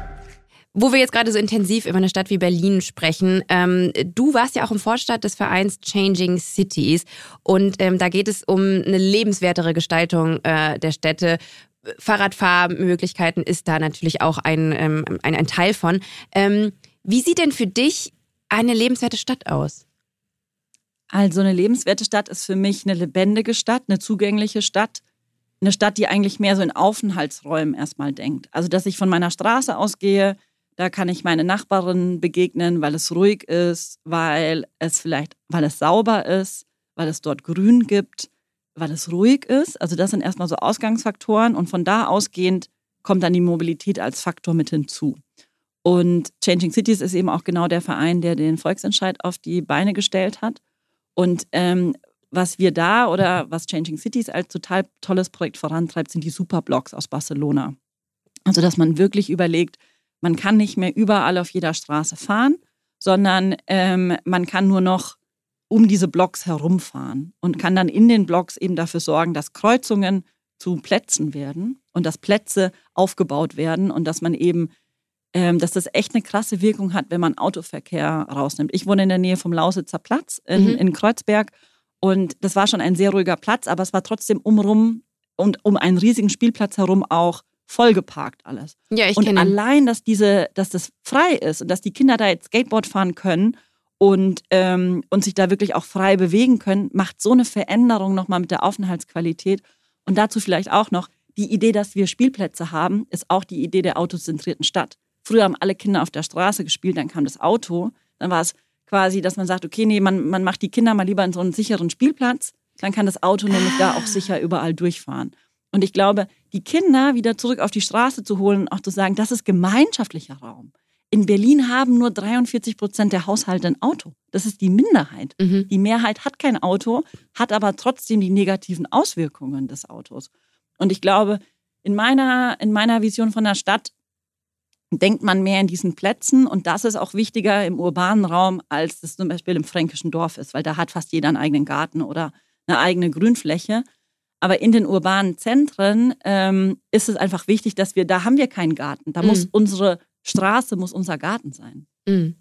Wo wir jetzt gerade so intensiv über eine Stadt wie Berlin sprechen, ähm, du warst ja auch im Vorstand des Vereins Changing Cities und ähm, da geht es um eine lebenswertere Gestaltung äh, der Städte. Fahrradfahrmöglichkeiten ist da natürlich auch ein, ähm, ein, ein, Teil von. Ähm, wie sieht denn für dich eine lebenswerte Stadt aus? Also eine lebenswerte Stadt ist für mich eine lebendige Stadt, eine zugängliche Stadt, eine Stadt, die eigentlich mehr so in Aufenthaltsräumen erstmal denkt. Also dass ich von meiner Straße ausgehe, da kann ich meine Nachbarin begegnen, weil es ruhig ist, weil es vielleicht, weil es sauber ist, weil es dort Grün gibt, weil es ruhig ist. Also das sind erstmal so Ausgangsfaktoren und von da ausgehend kommt dann die Mobilität als Faktor mit hinzu. Und Changing Cities ist eben auch genau der Verein, der den Volksentscheid auf die Beine gestellt hat. Und ähm, was wir da oder was Changing Cities als total tolles Projekt vorantreibt, sind die Superblocks aus Barcelona. Also dass man wirklich überlegt, man kann nicht mehr überall auf jeder Straße fahren, sondern ähm, man kann nur noch um diese Blocks herumfahren und kann dann in den Blocks eben dafür sorgen, dass Kreuzungen zu Plätzen werden und dass Plätze aufgebaut werden und dass man eben, ähm, dass das echt eine krasse Wirkung hat, wenn man Autoverkehr rausnimmt. Ich wohne in der Nähe vom Lausitzer Platz in, mhm. in Kreuzberg Und das war schon ein sehr ruhiger Platz, aber es war trotzdem umrum und um einen riesigen Spielplatz herum auch vollgeparkt alles. Ja, ich und allein, dass diese, dass das frei ist und dass die Kinder da jetzt Skateboard fahren können und, ähm, und sich da wirklich auch frei bewegen können, macht so eine Veränderung nochmal mit der Aufenthaltsqualität. Und dazu vielleicht auch noch, die Idee, dass wir Spielplätze haben, ist auch die Idee der autozentrierten Stadt. Früher haben alle Kinder auf der Straße gespielt, dann kam das Auto, dann war es quasi, dass man sagt, okay, nee, man, man macht die Kinder mal lieber in so einen sicheren Spielplatz, dann kann das Auto nämlich da auch sicher überall durchfahren. Und ich glaube, die Kinder wieder zurück auf die Straße zu holen und auch zu sagen, das ist gemeinschaftlicher Raum. In Berlin haben nur 43 Prozent der Haushalte ein Auto. Das ist die Minderheit. Mhm. Die Mehrheit hat kein Auto, hat aber trotzdem die negativen Auswirkungen des Autos. Und ich glaube, in meiner, in meiner Vision von der Stadt denkt man mehr in diesen Plätzen und das ist auch wichtiger im urbanen Raum, als das zum Beispiel im fränkischen Dorf ist, weil da hat fast jeder einen eigenen Garten oder eine eigene Grünfläche. Aber in den urbanen Zentren ähm, ist es einfach wichtig, dass wir, da haben wir keinen Garten. Da Mhm. muss unsere Straße, muss unser Garten sein. Mhm.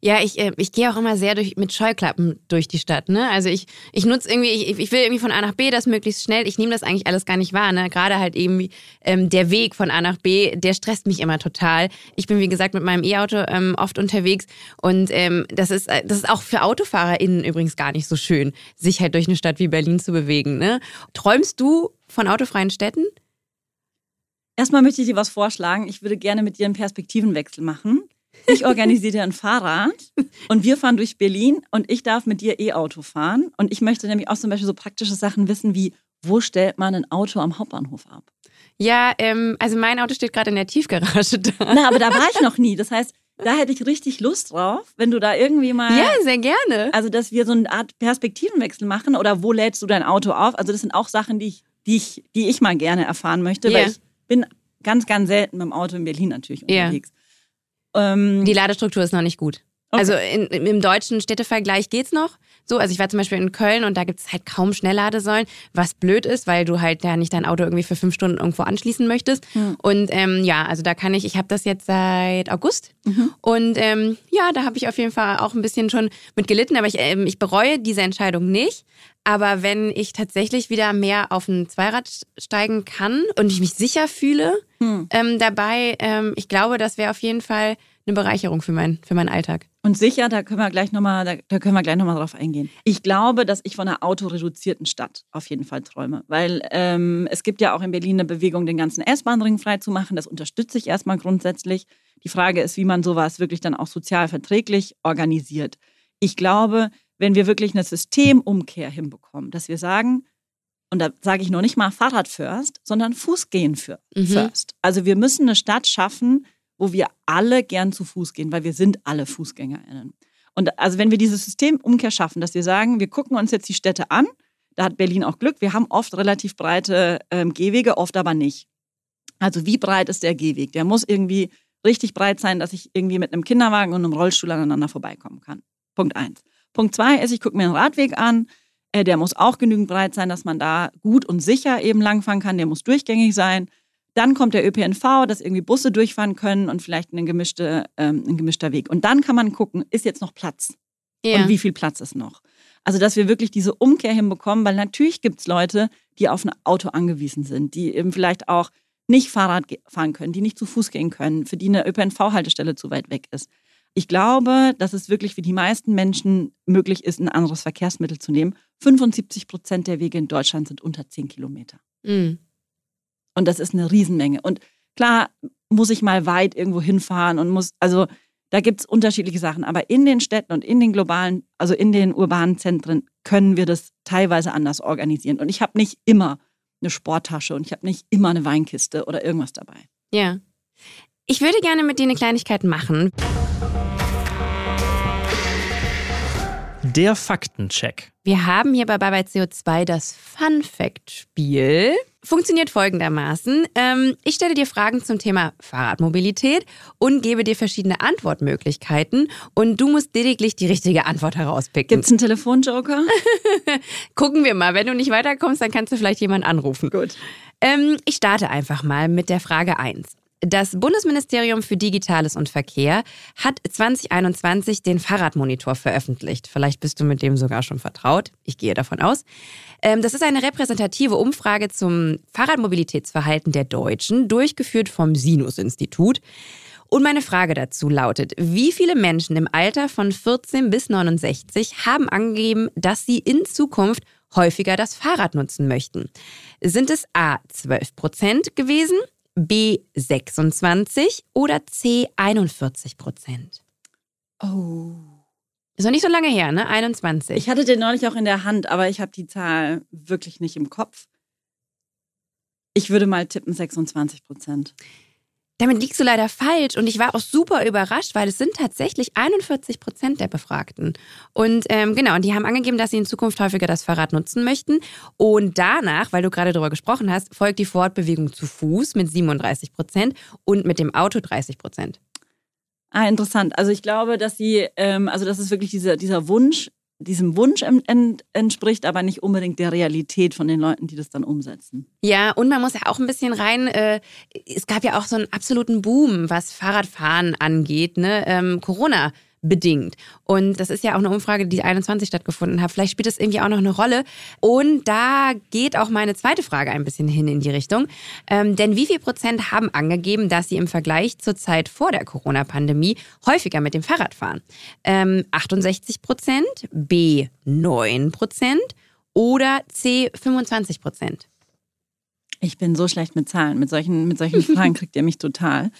Ja, ich, äh, ich gehe auch immer sehr durch, mit Scheuklappen durch die Stadt. Ne? Also ich, ich nutze irgendwie, ich, ich will irgendwie von A nach B das möglichst schnell. Ich nehme das eigentlich alles gar nicht wahr. Ne? Gerade halt eben ähm, der Weg von A nach B, der stresst mich immer total. Ich bin, wie gesagt, mit meinem E-Auto ähm, oft unterwegs und ähm, das, ist, äh, das ist auch für AutofahrerInnen übrigens gar nicht so schön, sich halt durch eine Stadt wie Berlin zu bewegen. Ne? Träumst du von autofreien Städten? Erstmal möchte ich dir was vorschlagen. Ich würde gerne mit dir einen Perspektivenwechsel machen. Ich organisiere dir ein Fahrrad und wir fahren durch Berlin und ich darf mit dir E-Auto fahren. Und ich möchte nämlich auch zum Beispiel so praktische Sachen wissen wie, wo stellt man ein Auto am Hauptbahnhof ab? Ja, ähm, also mein Auto steht gerade in der Tiefgarage da. Na, aber da war ich noch nie. Das heißt, da hätte ich richtig Lust drauf, wenn du da irgendwie mal. Ja, sehr gerne. Also, dass wir so eine Art Perspektivenwechsel machen oder wo lädst du dein Auto auf? Also, das sind auch Sachen, die ich, die ich, die ich mal gerne erfahren möchte, Ja. weil ich bin ganz, ganz selten mit dem Auto in Berlin natürlich Ja. unterwegs. Ähm, Die Ladestruktur ist noch nicht gut. Okay. Also in, im deutschen Städtevergleich geht's noch. So, also ich war zum Beispiel in Köln und da gibt's halt kaum Schnellladesäulen, was blöd ist, weil du halt da nicht dein Auto irgendwie für fünf Stunden irgendwo anschließen möchtest. Hm. Und ähm, ja, also da kann ich, ich habe das jetzt seit August Mhm. und ähm, ja, da habe ich auf jeden Fall auch ein bisschen schon mit gelitten, aber ich, ähm, ich bereue diese Entscheidung nicht. Aber wenn ich tatsächlich wieder mehr auf ein Zweirad steigen kann und ich mich sicher fühle Hm. ähm, dabei, ähm, ich glaube, das wäre auf jeden Fall eine Bereicherung für, mein, für meinen Alltag. Und sicher, da können wir gleich nochmal, da, da können wir gleich nochmal drauf eingehen. Ich glaube, dass ich von einer autoreduzierten Stadt auf jeden Fall träume. Weil ähm, es gibt ja auch in Berlin eine Bewegung, den ganzen S-Bahn-Ring freizumachen. Das unterstütze ich erstmal grundsätzlich. Die Frage ist, wie man sowas wirklich dann auch sozial verträglich organisiert. Ich glaube, wenn wir wirklich eine Systemumkehr hinbekommen, dass wir sagen, und da sage ich noch nicht mal Fahrrad first, sondern Fußgehen für, Mhm. first. Also wir müssen eine Stadt schaffen, wo wir alle gern zu Fuß gehen, weil wir sind alle FußgängerInnen. Und also wenn wir dieses Systemumkehr schaffen, dass wir sagen, wir gucken uns jetzt die Städte an, da hat Berlin auch Glück, wir haben oft relativ breite ähm, Gehwege, oft aber nicht. Also wie breit ist der Gehweg? Der muss irgendwie richtig breit sein, dass ich irgendwie mit einem Kinderwagen und einem Rollstuhl aneinander vorbeikommen kann. Punkt eins. Punkt zwei ist, ich gucke mir einen Radweg an, äh, der muss auch genügend breit sein, dass man da gut und sicher eben langfahren kann, der muss durchgängig sein. Dann kommt der ÖPNV, dass irgendwie Busse durchfahren können und vielleicht ein, gemischte, ähm, ein gemischter Weg. Und dann kann man gucken, ist jetzt noch Platz? Und wie viel Platz ist noch? Also, dass wir wirklich diese Umkehr hinbekommen, weil natürlich gibt es Leute, die auf ein Auto angewiesen sind, die eben vielleicht auch nicht Fahrrad fahren können, die nicht zu Fuß gehen können, für die eine ÖPNV-Haltestelle zu weit weg ist. Ich glaube, dass es wirklich für die meisten Menschen möglich ist, ein anderes Verkehrsmittel zu nehmen. 75 Prozent der Wege in Deutschland sind unter 10 Kilometer. Mhm. Und das ist eine Riesenmenge. Und klar muss ich mal weit irgendwo hinfahren und muss, also da gibt es unterschiedliche Sachen. Aber in den Städten und in den globalen, also in den urbanen Zentren können wir das teilweise anders organisieren. Und ich habe nicht immer eine Sporttasche und ich habe nicht immer eine Weinkiste oder irgendwas dabei. Ja. Ich würde gerne mit dir eine Kleinigkeit machen. Der Faktencheck. Wir haben hier bei Bye Bye CO2 das Fun Fact Spiel. Funktioniert folgendermaßen. Ähm, ich stelle dir Fragen zum Thema Fahrradmobilität und gebe dir verschiedene Antwortmöglichkeiten und du musst lediglich die richtige Antwort herauspicken. Gibt es einen Telefonjoker? Gucken wir mal. Wenn du nicht weiterkommst, dann kannst du vielleicht jemand anrufen. Gut. Ähm, ich starte einfach mal mit der Frage 1. Das Bundesministerium für Digitales und Verkehr hat 2021 den Fahrradmonitor veröffentlicht. Vielleicht bist du mit dem sogar schon vertraut. Ich gehe davon aus. Ähm, das ist eine repräsentative Umfrage zum Fahrradmobilitätsverhalten der Deutschen, durchgeführt vom Sinus-Institut. Und meine Frage dazu lautet, wie viele Menschen im Alter von 14 bis 69 haben angegeben, dass sie in Zukunft häufiger das Fahrrad nutzen möchten? Sind es A 12 Prozent gewesen, B 26 oder C 41 Prozent? Oh. Ist noch nicht so lange her, ne? 21. Ich hatte den neulich auch in der Hand, aber ich habe die Zahl wirklich nicht im Kopf. Ich würde mal tippen 26 Prozent. Damit liegst du leider falsch und ich war auch super überrascht, weil es sind tatsächlich 41 Prozent der Befragten. Und ähm, genau, und die haben angegeben, dass sie in Zukunft häufiger das Fahrrad nutzen möchten. Und danach, weil du gerade darüber gesprochen hast, folgt die Fortbewegung zu Fuß mit 37 Prozent und mit dem Auto 30 Prozent. Ah, interessant. Also ich glaube, dass sie, ähm, also das ist wirklich dieser, dieser Wunsch, diesem Wunsch ent, entspricht, aber nicht unbedingt der Realität von den Leuten, die das dann umsetzen. Ja, und man muss ja auch ein bisschen rein, äh, es gab ja auch so einen absoluten Boom, was Fahrradfahren angeht, ne? Ähm, Corona bedingt. Und das ist ja auch eine Umfrage, die 21 stattgefunden hat. Vielleicht spielt das irgendwie auch noch eine Rolle. Und da geht auch meine zweite Frage ein bisschen hin in die Richtung. Ähm, denn wie viel Prozent haben angegeben, dass sie im Vergleich zur Zeit vor der Corona-Pandemie häufiger mit dem Fahrrad fahren? Ähm, 68 Prozent, B 9 Prozent oder C 25 Prozent? Ich bin so schlecht mit Zahlen. Mit solchen, mit solchen Fragen kriegt ihr mich total.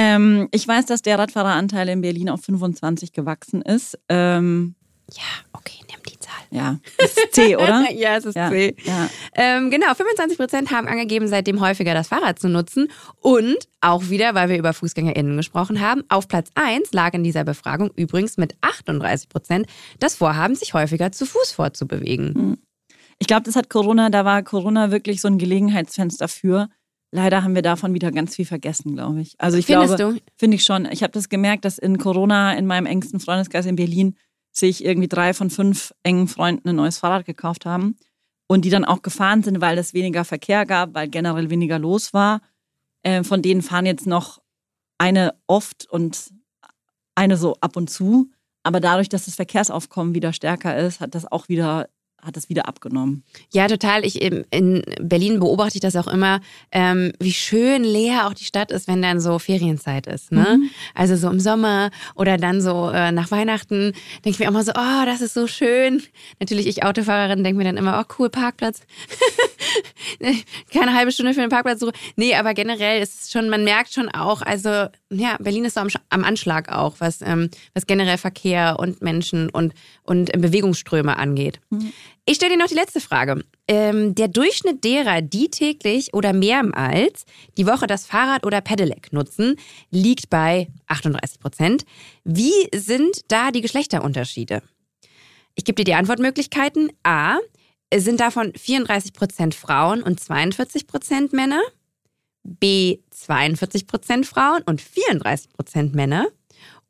Ähm, ich weiß, dass der Radfahreranteil in Berlin auf 25 gewachsen ist. Ähm, ja, okay, nimm die Zahl. Ja, ist C, oder? ja, es ist ja, C. Ja. Ähm, genau, 25 Prozent haben angegeben, seitdem häufiger das Fahrrad zu nutzen. Und auch wieder, weil wir über FußgängerInnen gesprochen haben, auf Platz 1 lag in dieser Befragung übrigens mit 38 Prozent das Vorhaben, sich häufiger zu Fuß fortzubewegen. Hm. Ich glaube, das hat Corona, da war Corona wirklich so ein Gelegenheitsfenster für, Leider haben wir davon wieder ganz viel vergessen, glaube ich. Also ich Findest glaube, finde ich schon. Ich habe das gemerkt, dass in Corona in meinem engsten Freundeskreis in Berlin sich irgendwie drei von fünf engen Freunden ein neues Fahrrad gekauft haben und die dann auch gefahren sind, weil es weniger Verkehr gab, weil generell weniger los war. Äh, von denen fahren jetzt noch eine oft und eine so ab und zu. Aber dadurch, dass das Verkehrsaufkommen wieder stärker ist, hat das auch wieder hat es wieder abgenommen. Ja, total. Ich in Berlin beobachte ich das auch immer, ähm, wie schön leer auch die Stadt ist, wenn dann so Ferienzeit ist. Ne? Mhm. Also so im Sommer oder dann so äh, nach Weihnachten denke ich mir auch mal so, oh, das ist so schön. Natürlich ich Autofahrerin denke mir dann immer, oh cool Parkplatz. Keine halbe Stunde für den Parkplatz suche. Nee, aber generell ist es schon, man merkt schon auch, also ja, Berlin ist so am, am Anschlag auch, was, ähm, was generell Verkehr und Menschen und, und Bewegungsströme angeht. Mhm. Ich stelle dir noch die letzte Frage. Ähm, der Durchschnitt derer, die täglich oder mehrmals die Woche das Fahrrad oder Pedelec nutzen, liegt bei 38 Prozent. Wie sind da die Geschlechterunterschiede? Ich gebe dir die Antwortmöglichkeiten. A. Sind davon 34 Prozent Frauen und 42 Prozent Männer? B. 42 Prozent Frauen und 34 Prozent Männer?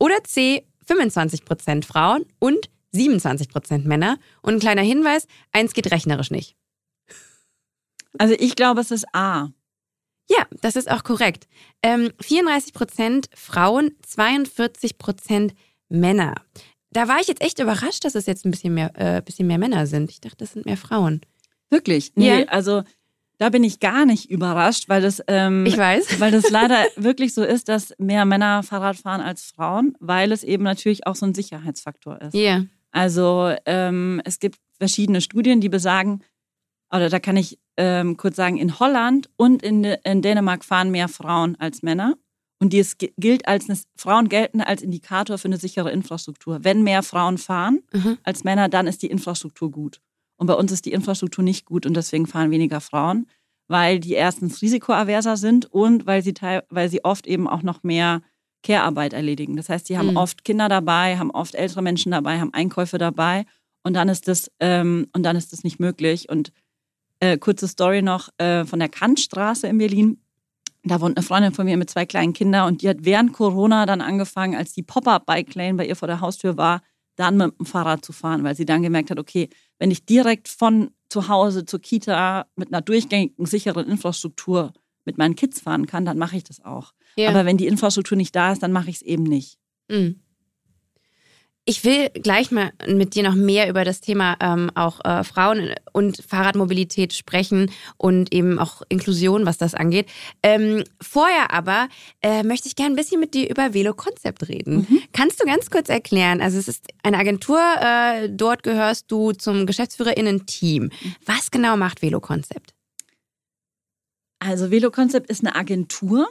Oder C. 25 Prozent Frauen und 27 Prozent Männer. Und ein kleiner Hinweis, eins geht rechnerisch nicht. Also ich glaube, es ist A. Ja, das ist auch korrekt. Ähm, 34 Prozent Frauen, 42 Prozent Männer. Da war ich jetzt echt überrascht, dass es jetzt ein bisschen mehr, äh, bisschen mehr Männer sind. Ich dachte, das sind mehr Frauen. Wirklich? Nee, ja. also da bin ich gar nicht überrascht, weil das, ähm, ich weiß. weil das leider wirklich so ist, dass mehr Männer Fahrrad fahren als Frauen, weil es eben natürlich auch so ein Sicherheitsfaktor ist. Ja. Yeah. Also ähm, es gibt verschiedene Studien, die besagen, oder da kann ich ähm, kurz sagen, in Holland und in, in, Dänemark fahren mehr Frauen als Männer. Und dies gilt als eine, Frauen gelten als Indikator für eine sichere Infrastruktur. Wenn mehr Frauen fahren mhm. als Männer, dann ist die Infrastruktur gut. Und bei uns ist die Infrastruktur nicht gut und deswegen fahren weniger Frauen, weil die erstens risikoaverser sind und weil sie, weil sie oft eben auch noch mehr Care-Arbeit erledigen. Das heißt, die haben mhm. oft Kinder dabei, haben oft ältere Menschen dabei, haben Einkäufe dabei und dann ist das, ähm, und dann ist das nicht möglich. Und äh, kurze Story noch äh, von der Kantstraße in Berlin. Da wohnt eine Freundin von mir mit zwei kleinen Kindern und die hat während Corona dann angefangen, als die Pop-Up-Bike-Lane bei ihr vor der Haustür war, dann mit dem Fahrrad zu fahren, weil sie dann gemerkt hat, okay, wenn ich direkt von zu Hause zur Kita mit einer durchgängigen, sicheren Infrastruktur mit meinen Kids fahren kann, dann mache ich das auch. Ja. Aber wenn die Infrastruktur nicht da ist, dann mache ich es eben nicht. Mhm. Ich will gleich mal mit dir noch mehr über das Thema ähm, auch äh, Frauen und Fahrradmobilität sprechen und eben auch Inklusion, was das angeht. Ähm, vorher aber äh, möchte ich gerne ein bisschen mit dir über Velo Concept reden. Mhm. Kannst du ganz kurz erklären? Also es ist eine Agentur, äh, dort gehörst du zum Geschäftsführerinnen-Team. Was genau macht Velo Concept? Also Velo Concept ist eine Agentur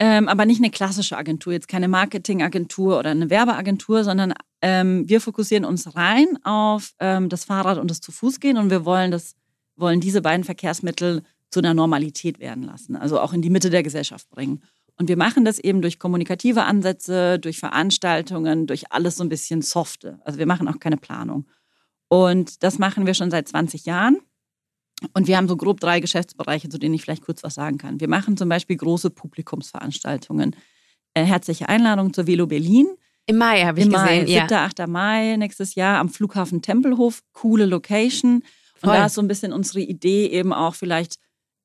ähm, aber nicht eine klassische Agentur, jetzt keine Marketingagentur oder eine Werbeagentur, sondern ähm, wir fokussieren uns rein auf ähm, das Fahrrad und das zu Fuß gehen und wir wollen, das, wollen diese beiden Verkehrsmittel zu einer Normalität werden lassen, also auch in die Mitte der Gesellschaft bringen. Und wir machen das eben durch kommunikative Ansätze, durch Veranstaltungen, durch alles so ein bisschen softe. Also wir machen auch keine Planung. Und das machen wir schon seit 20 Jahren. Und wir haben so grob drei Geschäftsbereiche, zu denen ich vielleicht kurz was sagen kann. Wir machen zum Beispiel große Publikumsveranstaltungen. Äh, herzliche Einladung zur Velo Berlin. Im Mai habe ich Im gesehen. Mai, 7. Ja. 8. Mai nächstes Jahr am Flughafen Tempelhof. Coole Location. Voll. Und da ist so ein bisschen unsere Idee eben auch vielleicht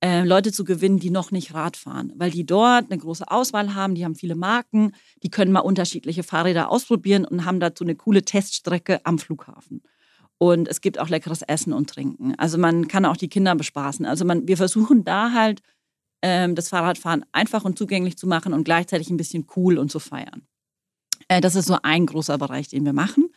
äh, Leute zu gewinnen, die noch nicht Rad fahren, weil die dort eine große Auswahl haben, die haben viele Marken, die können mal unterschiedliche Fahrräder ausprobieren und haben dazu eine coole Teststrecke am Flughafen. Und es gibt auch leckeres Essen und Trinken. Also man kann auch die Kinder bespaßen. Also man, wir versuchen da halt ähm, das Fahrradfahren einfach und zugänglich zu machen und gleichzeitig ein bisschen cool und zu feiern. Äh, das ist so ein großer Bereich, den wir machen.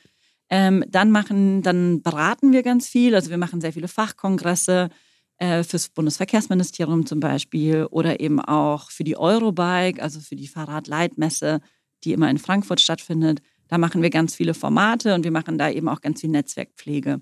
Ähm, dann machen, dann beraten wir ganz viel. Also wir machen sehr viele Fachkongresse äh, fürs Bundesverkehrsministerium zum Beispiel oder eben auch für die Eurobike, also für die Fahrradleitmesse, die immer in Frankfurt stattfindet. Da machen wir ganz viele Formate und wir machen da eben auch ganz viel Netzwerkpflege.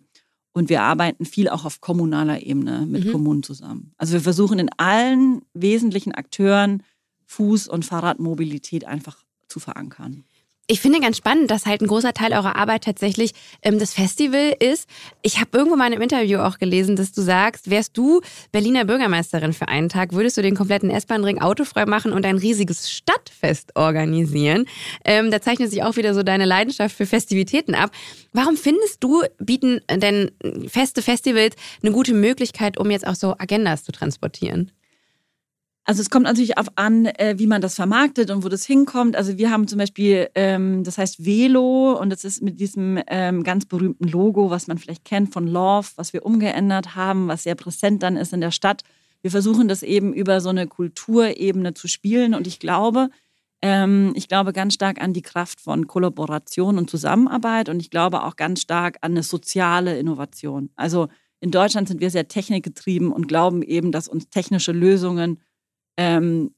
Und wir arbeiten viel auch auf kommunaler Ebene mit mhm. Kommunen zusammen. Also wir versuchen in allen wesentlichen Akteuren Fuß- und Fahrradmobilität einfach zu verankern ich finde ganz spannend, dass halt ein großer Teil eurer Arbeit tatsächlich ähm, das Festival ist. Ich habe irgendwo mal in einem Interview auch gelesen, dass du sagst, wärst du Berliner Bürgermeisterin für einen Tag, würdest du den kompletten S-Bahn-Ring autofrei machen und ein riesiges Stadtfest organisieren. Ähm, da zeichnet sich auch wieder so deine Leidenschaft für Festivitäten ab. Warum findest du, bieten denn feste Festivals eine gute Möglichkeit, um jetzt auch so Agendas zu transportieren? Also es kommt natürlich auf an, äh, wie man das vermarktet und wo das hinkommt. Also wir haben zum Beispiel, ähm, das heißt Velo und das ist mit diesem ähm, ganz berühmten Logo, was man vielleicht kennt von Love, was wir umgeändert haben, was sehr präsent dann ist in der Stadt. Wir versuchen das eben über so eine Kulturebene zu spielen und ich glaube, ähm, ich glaube ganz stark an die Kraft von Kollaboration und Zusammenarbeit und ich glaube auch ganz stark an eine soziale Innovation. Also in Deutschland sind wir sehr technikgetrieben und glauben eben, dass uns technische Lösungen ähm,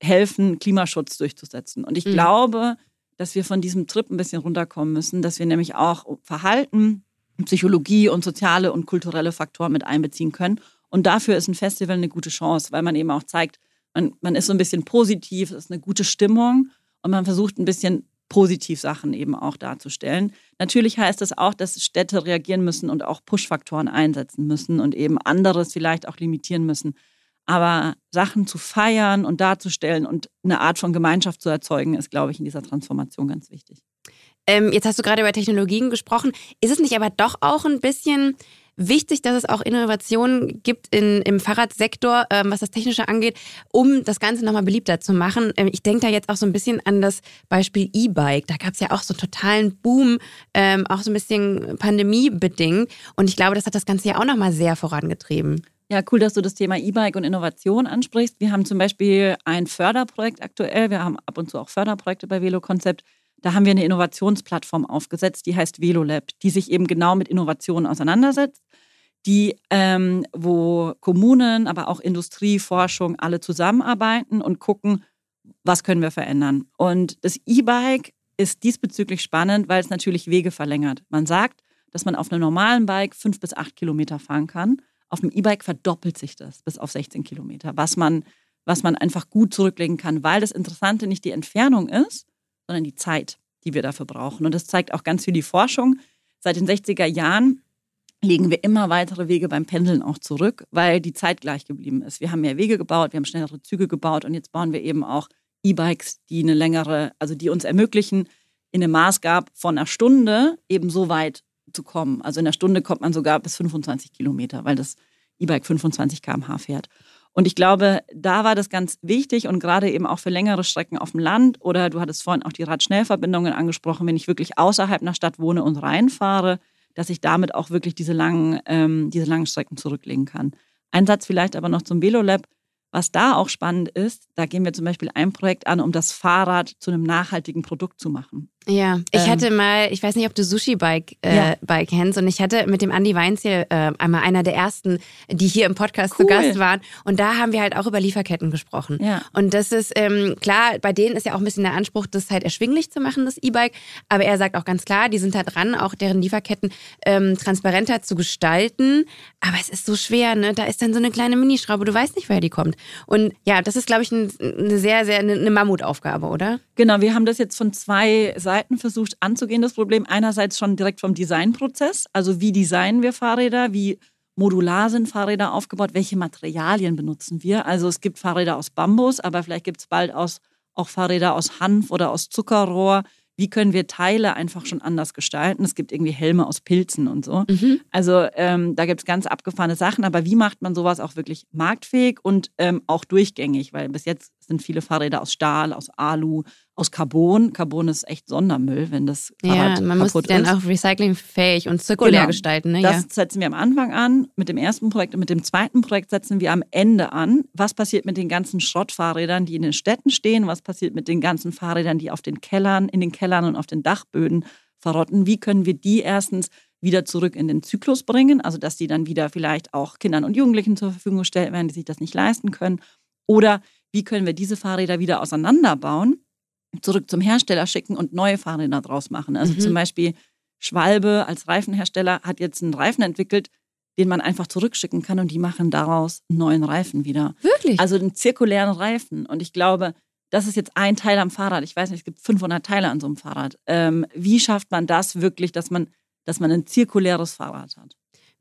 helfen, Klimaschutz durchzusetzen. Und ich mhm. glaube, dass wir von diesem Trip ein bisschen runterkommen müssen, dass wir nämlich auch Verhalten, Psychologie und soziale und kulturelle Faktoren mit einbeziehen können. Und dafür ist ein Festival eine gute Chance, weil man eben auch zeigt, man, man ist so ein bisschen positiv, es ist eine gute Stimmung und man versucht ein bisschen positiv Sachen eben auch darzustellen. Natürlich heißt das auch, dass Städte reagieren müssen und auch Push-Faktoren einsetzen müssen und eben anderes vielleicht auch limitieren müssen. Aber Sachen zu feiern und darzustellen und eine Art von Gemeinschaft zu erzeugen, ist, glaube ich, in dieser Transformation ganz wichtig. Ähm, jetzt hast du gerade über Technologien gesprochen. Ist es nicht aber doch auch ein bisschen wichtig, dass es auch Innovationen gibt in, im Fahrradsektor, ähm, was das Technische angeht, um das Ganze nochmal beliebter zu machen. Ähm, ich denke da jetzt auch so ein bisschen an das Beispiel E-Bike. Da gab es ja auch so einen totalen Boom, ähm, auch so ein bisschen pandemiebedingt. Und ich glaube, das hat das Ganze ja auch nochmal sehr vorangetrieben. Ja, cool, dass du das Thema E-Bike und Innovation ansprichst. Wir haben zum Beispiel ein Förderprojekt aktuell. Wir haben ab und zu auch Förderprojekte bei Velo Konzept. Da haben wir eine Innovationsplattform aufgesetzt, die heißt VeloLab, die sich eben genau mit Innovationen auseinandersetzt, die, ähm, wo Kommunen, aber auch Industrie, Forschung alle zusammenarbeiten und gucken, was können wir verändern. Und das E-Bike ist diesbezüglich spannend, weil es natürlich Wege verlängert. Man sagt, dass man auf einem normalen Bike fünf bis acht Kilometer fahren kann. Auf dem E-Bike verdoppelt sich das bis auf 16 Kilometer, was man, was man einfach gut zurücklegen kann, weil das Interessante nicht die Entfernung ist, sondern die Zeit, die wir dafür brauchen. Und das zeigt auch ganz viel die Forschung. Seit den 60er Jahren legen wir immer weitere Wege beim Pendeln auch zurück, weil die Zeit gleich geblieben ist. Wir haben mehr Wege gebaut, wir haben schnellere Züge gebaut und jetzt bauen wir eben auch E-Bikes, die eine längere, also die uns ermöglichen, in einem Maßgab von einer Stunde eben so weit zu kommen. Also in einer Stunde kommt man sogar bis 25 Kilometer, weil das E-Bike 25 km/h fährt. Und ich glaube, da war das ganz wichtig und gerade eben auch für längere Strecken auf dem Land oder du hattest vorhin auch die Radschnellverbindungen angesprochen, wenn ich wirklich außerhalb einer Stadt wohne und reinfahre, dass ich damit auch wirklich diese langen, ähm, diese langen Strecken zurücklegen kann. Ein Satz vielleicht aber noch zum Velolab. Was da auch spannend ist, da gehen wir zum Beispiel ein Projekt an, um das Fahrrad zu einem nachhaltigen Produkt zu machen. Ja, ich Ähm. hatte mal, ich weiß nicht, ob du Sushi Bike, äh, Ja. Bike kennst, und ich hatte mit dem Andi Weins hier äh, einmal einer der ersten, die hier im Podcast Cool. zu Gast waren. Und da haben wir halt auch über Lieferketten gesprochen. Ja. Und das ist ähm, klar, bei denen ist ja auch ein bisschen der Anspruch, das halt erschwinglich zu machen, das E-Bike. Aber er sagt auch ganz klar, die sind da dran, auch deren Lieferketten ähm, transparenter zu gestalten. Aber es ist so schwer, ne? Da ist dann so eine kleine Minischraube, du weißt nicht, woher die kommt. Und ja, das ist, glaube ich, ein, eine sehr, sehr eine, eine Mammutaufgabe, oder? Genau, wir haben das jetzt von zwei Seiten versucht anzugehen, das Problem. Einerseits schon direkt vom Designprozess, also wie designen wir Fahrräder, wie modular sind Fahrräder aufgebaut, welche Materialien benutzen wir. Also es gibt Fahrräder aus Bambus, aber vielleicht gibt es bald aus, auch Fahrräder aus Hanf oder aus Zuckerrohr. Wie können wir Teile einfach schon anders gestalten? Es gibt irgendwie Helme aus Pilzen und so. Also ähm, da gibt es ganz abgefahrene Sachen, aber wie macht man sowas auch wirklich marktfähig und ähm, auch durchgängig? Weil bis jetzt sind viele Fahrräder aus Stahl, aus Alu, aus Carbon. Carbon ist echt Sondermüll, wenn das Fahrrad Ja, man muss kaputt die dann ist. auch recyclingfähig und zirkulär Genau. gestalten. Ne? Das ja. setzen wir am Anfang an mit dem ersten Projekt und mit dem zweiten Projekt setzen wir am Ende an. Was passiert mit den ganzen Schrottfahrrädern, die in den Städten stehen? Was passiert mit den ganzen Fahrrädern, die auf den Kellern, in den Kellern und auf den Dachböden verrotten? Wie können wir die erstens wieder zurück in den Zyklus bringen? Also, dass die dann wieder vielleicht auch Kindern und Jugendlichen zur Verfügung gestellt werden, die sich das nicht leisten können. Oder wie können wir diese Fahrräder wieder auseinanderbauen, zurück zum Hersteller schicken und neue Fahrräder draus machen? Also Mhm. zum Beispiel Schwalbe als Reifenhersteller hat jetzt einen Reifen entwickelt, den man einfach zurückschicken kann und die machen daraus einen neuen Reifen wieder. Wirklich? Also einen zirkulären Reifen. Und ich glaube, das ist jetzt ein Teil am Fahrrad. Ich weiß nicht, es gibt 500 Teile an so einem Fahrrad. Ähm, wie schafft man das wirklich, dass man, dass man ein zirkuläres Fahrrad hat?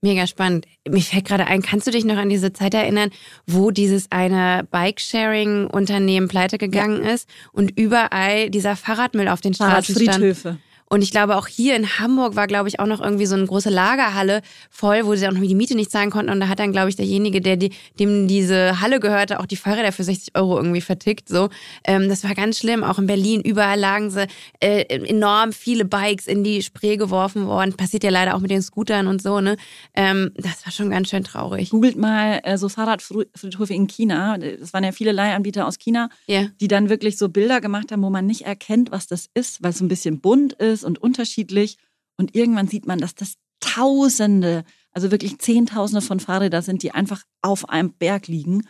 Mega spannend. Mir fällt gerade ein, kannst du dich noch an diese Zeit erinnern, wo dieses eine Bike-Sharing-Unternehmen pleite gegangen ist und überall dieser Fahrradmüll auf den Straßen stand? Fahrradfriedhöfe. Und ich glaube, auch hier in Hamburg war, glaube ich, auch noch irgendwie so eine große Lagerhalle voll, wo sie auch noch die Miete nicht zahlen konnten. Und da hat dann, glaube ich, derjenige, der die, dem diese Halle gehörte, auch die Fahrräder für 60 Euro irgendwie vertickt. So, ähm, das war ganz schlimm. Auch in Berlin, überall lagen sie äh, enorm viele Bikes in die Spree geworfen worden. Passiert ja leider auch mit den Scootern und so. Ne, ähm, das war schon ganz schön traurig. Googelt mal äh, so Fahrradfriedhöfe in China. Das waren ja viele Leihanbieter aus China. Ja. die dann wirklich so Bilder gemacht haben, wo man nicht erkennt, was das ist, weil es so ein bisschen bunt ist und unterschiedlich. Und irgendwann sieht man, dass das Tausende, also wirklich Zehntausende von Fahrrädern sind, die einfach auf einem Berg liegen,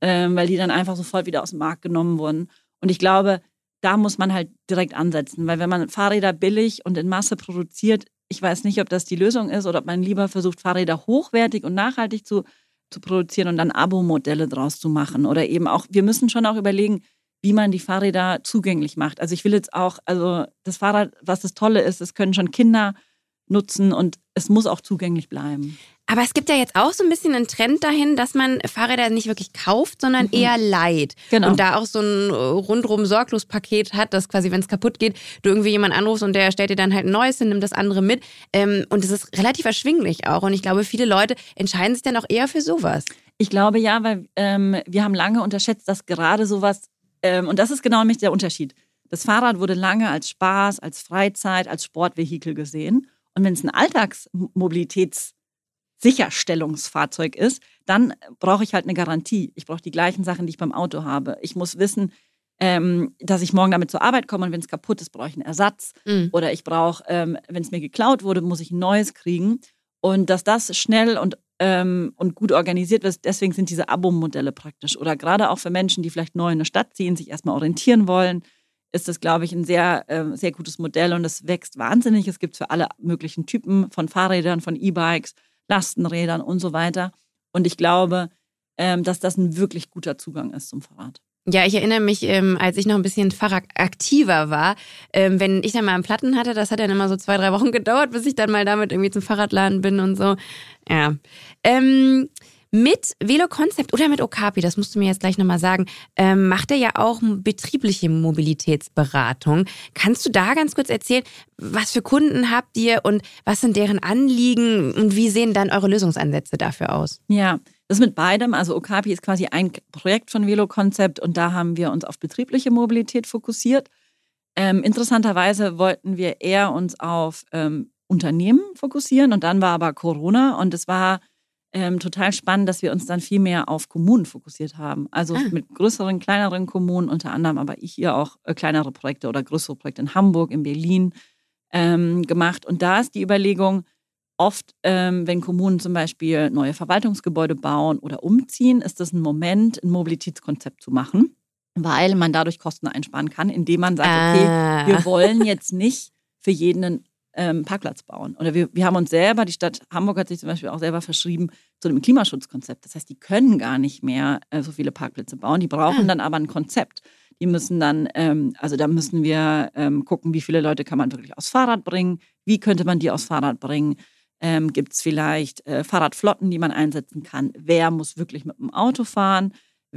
ähm, weil die dann einfach sofort wieder aus dem Markt genommen wurden. Und ich glaube, da muss man halt direkt ansetzen, weil wenn man Fahrräder billig und in Masse produziert, ich weiß nicht, ob das die Lösung ist oder ob man lieber versucht, Fahrräder hochwertig und nachhaltig zu, zu produzieren und dann Abo-Modelle draus zu machen. Oder eben auch, wir müssen schon auch überlegen, wie man die Fahrräder zugänglich macht. Also ich will jetzt auch, also das Fahrrad, was das Tolle ist, es können schon Kinder nutzen und es muss auch zugänglich bleiben. Aber es gibt ja jetzt auch so ein bisschen einen Trend dahin, dass man Fahrräder nicht wirklich kauft, sondern eher leiht. Genau. Und da auch so ein äh, rundrum sorglos Paket hat, dass quasi, wenn es kaputt geht, du irgendwie jemanden anrufst und der stellt dir dann halt ein neues hin, nimmt das andere mit. Ähm, und es ist relativ erschwinglich auch. Und ich glaube, viele Leute entscheiden sich dann auch eher für sowas. Ich glaube ja, weil ähm, wir haben lange unterschätzt, dass gerade sowas, ähm, und das ist genau nämlich der Unterschied. Das Fahrrad wurde lange als Spaß, als Freizeit, als Sportvehikel gesehen. Und wenn es ein Alltagsmobilitätssicherstellungsfahrzeug ist, dann brauche ich halt eine Garantie. Ich brauche die gleichen Sachen, die ich beim Auto habe. Ich muss wissen, ähm, dass ich morgen damit zur Arbeit komme und wenn es kaputt ist, brauche ich einen Ersatz. Mhm. Oder ich brauche, ähm, wenn es mir geklaut wurde, muss ich ein neues kriegen. Und dass das schnell und, ähm, und gut organisiert wird, deswegen sind diese Abo-Modelle praktisch. Oder gerade auch für Menschen, die vielleicht neu in eine Stadt ziehen, sich erstmal orientieren wollen, ist das, glaube ich, ein sehr, ähm, sehr gutes Modell und es wächst wahnsinnig. Es gibt für alle möglichen Typen von Fahrrädern, von E-Bikes, Lastenrädern und so weiter. Und ich glaube, ähm, dass das ein wirklich guter Zugang ist zum Fahrrad. Ja, ich erinnere mich, ähm, als ich noch ein bisschen fahrradaktiver war, ähm, wenn ich dann mal einen Platten hatte, das hat dann immer so zwei, drei Wochen gedauert, bis ich dann mal damit irgendwie zum Fahrradladen bin und so. Ja. Ähm, mit Velo Concept oder mit Okapi, das musst du mir jetzt gleich nochmal sagen, ähm, macht er ja auch betriebliche Mobilitätsberatung. Kannst du da ganz kurz erzählen, was für Kunden habt ihr und was sind deren Anliegen und wie sehen dann eure Lösungsansätze dafür aus? Ja, Das mit beidem, also Okapi ist quasi ein Projekt von Velo Concept und da haben wir uns auf betriebliche Mobilität fokussiert. Ähm, interessanterweise wollten wir eher uns auf ähm, Unternehmen fokussieren und dann war aber Corona und es war ähm, total spannend, dass wir uns dann viel mehr auf Kommunen fokussiert haben. Also ah. mit größeren, kleineren Kommunen, unter anderem aber ich hier auch äh, kleinere Projekte oder größere Projekte in Hamburg, in Berlin ähm, gemacht. Und da ist die Überlegung, oft, ähm, wenn Kommunen zum Beispiel neue Verwaltungsgebäude bauen oder umziehen, ist das ein Moment, ein Mobilitätskonzept zu machen, weil man dadurch Kosten einsparen kann, indem man sagt, okay, ah. wir wollen jetzt nicht für jeden einen ähm, Parkplatz bauen. Oder wir, wir haben uns selber, die Stadt Hamburg hat sich zum Beispiel auch selber verschrieben zu einem Klimaschutzkonzept. Das heißt, die können gar nicht mehr äh, so viele Parkplätze bauen. Die brauchen ah. dann aber ein Konzept. Die müssen dann, ähm, also da müssen wir ähm, gucken, wie viele Leute kann man wirklich aufs Fahrrad bringen, wie könnte man die aufs Fahrrad bringen. Ähm, Gibt es vielleicht äh, Fahrradflotten, die man einsetzen kann? Wer muss wirklich mit dem Auto fahren?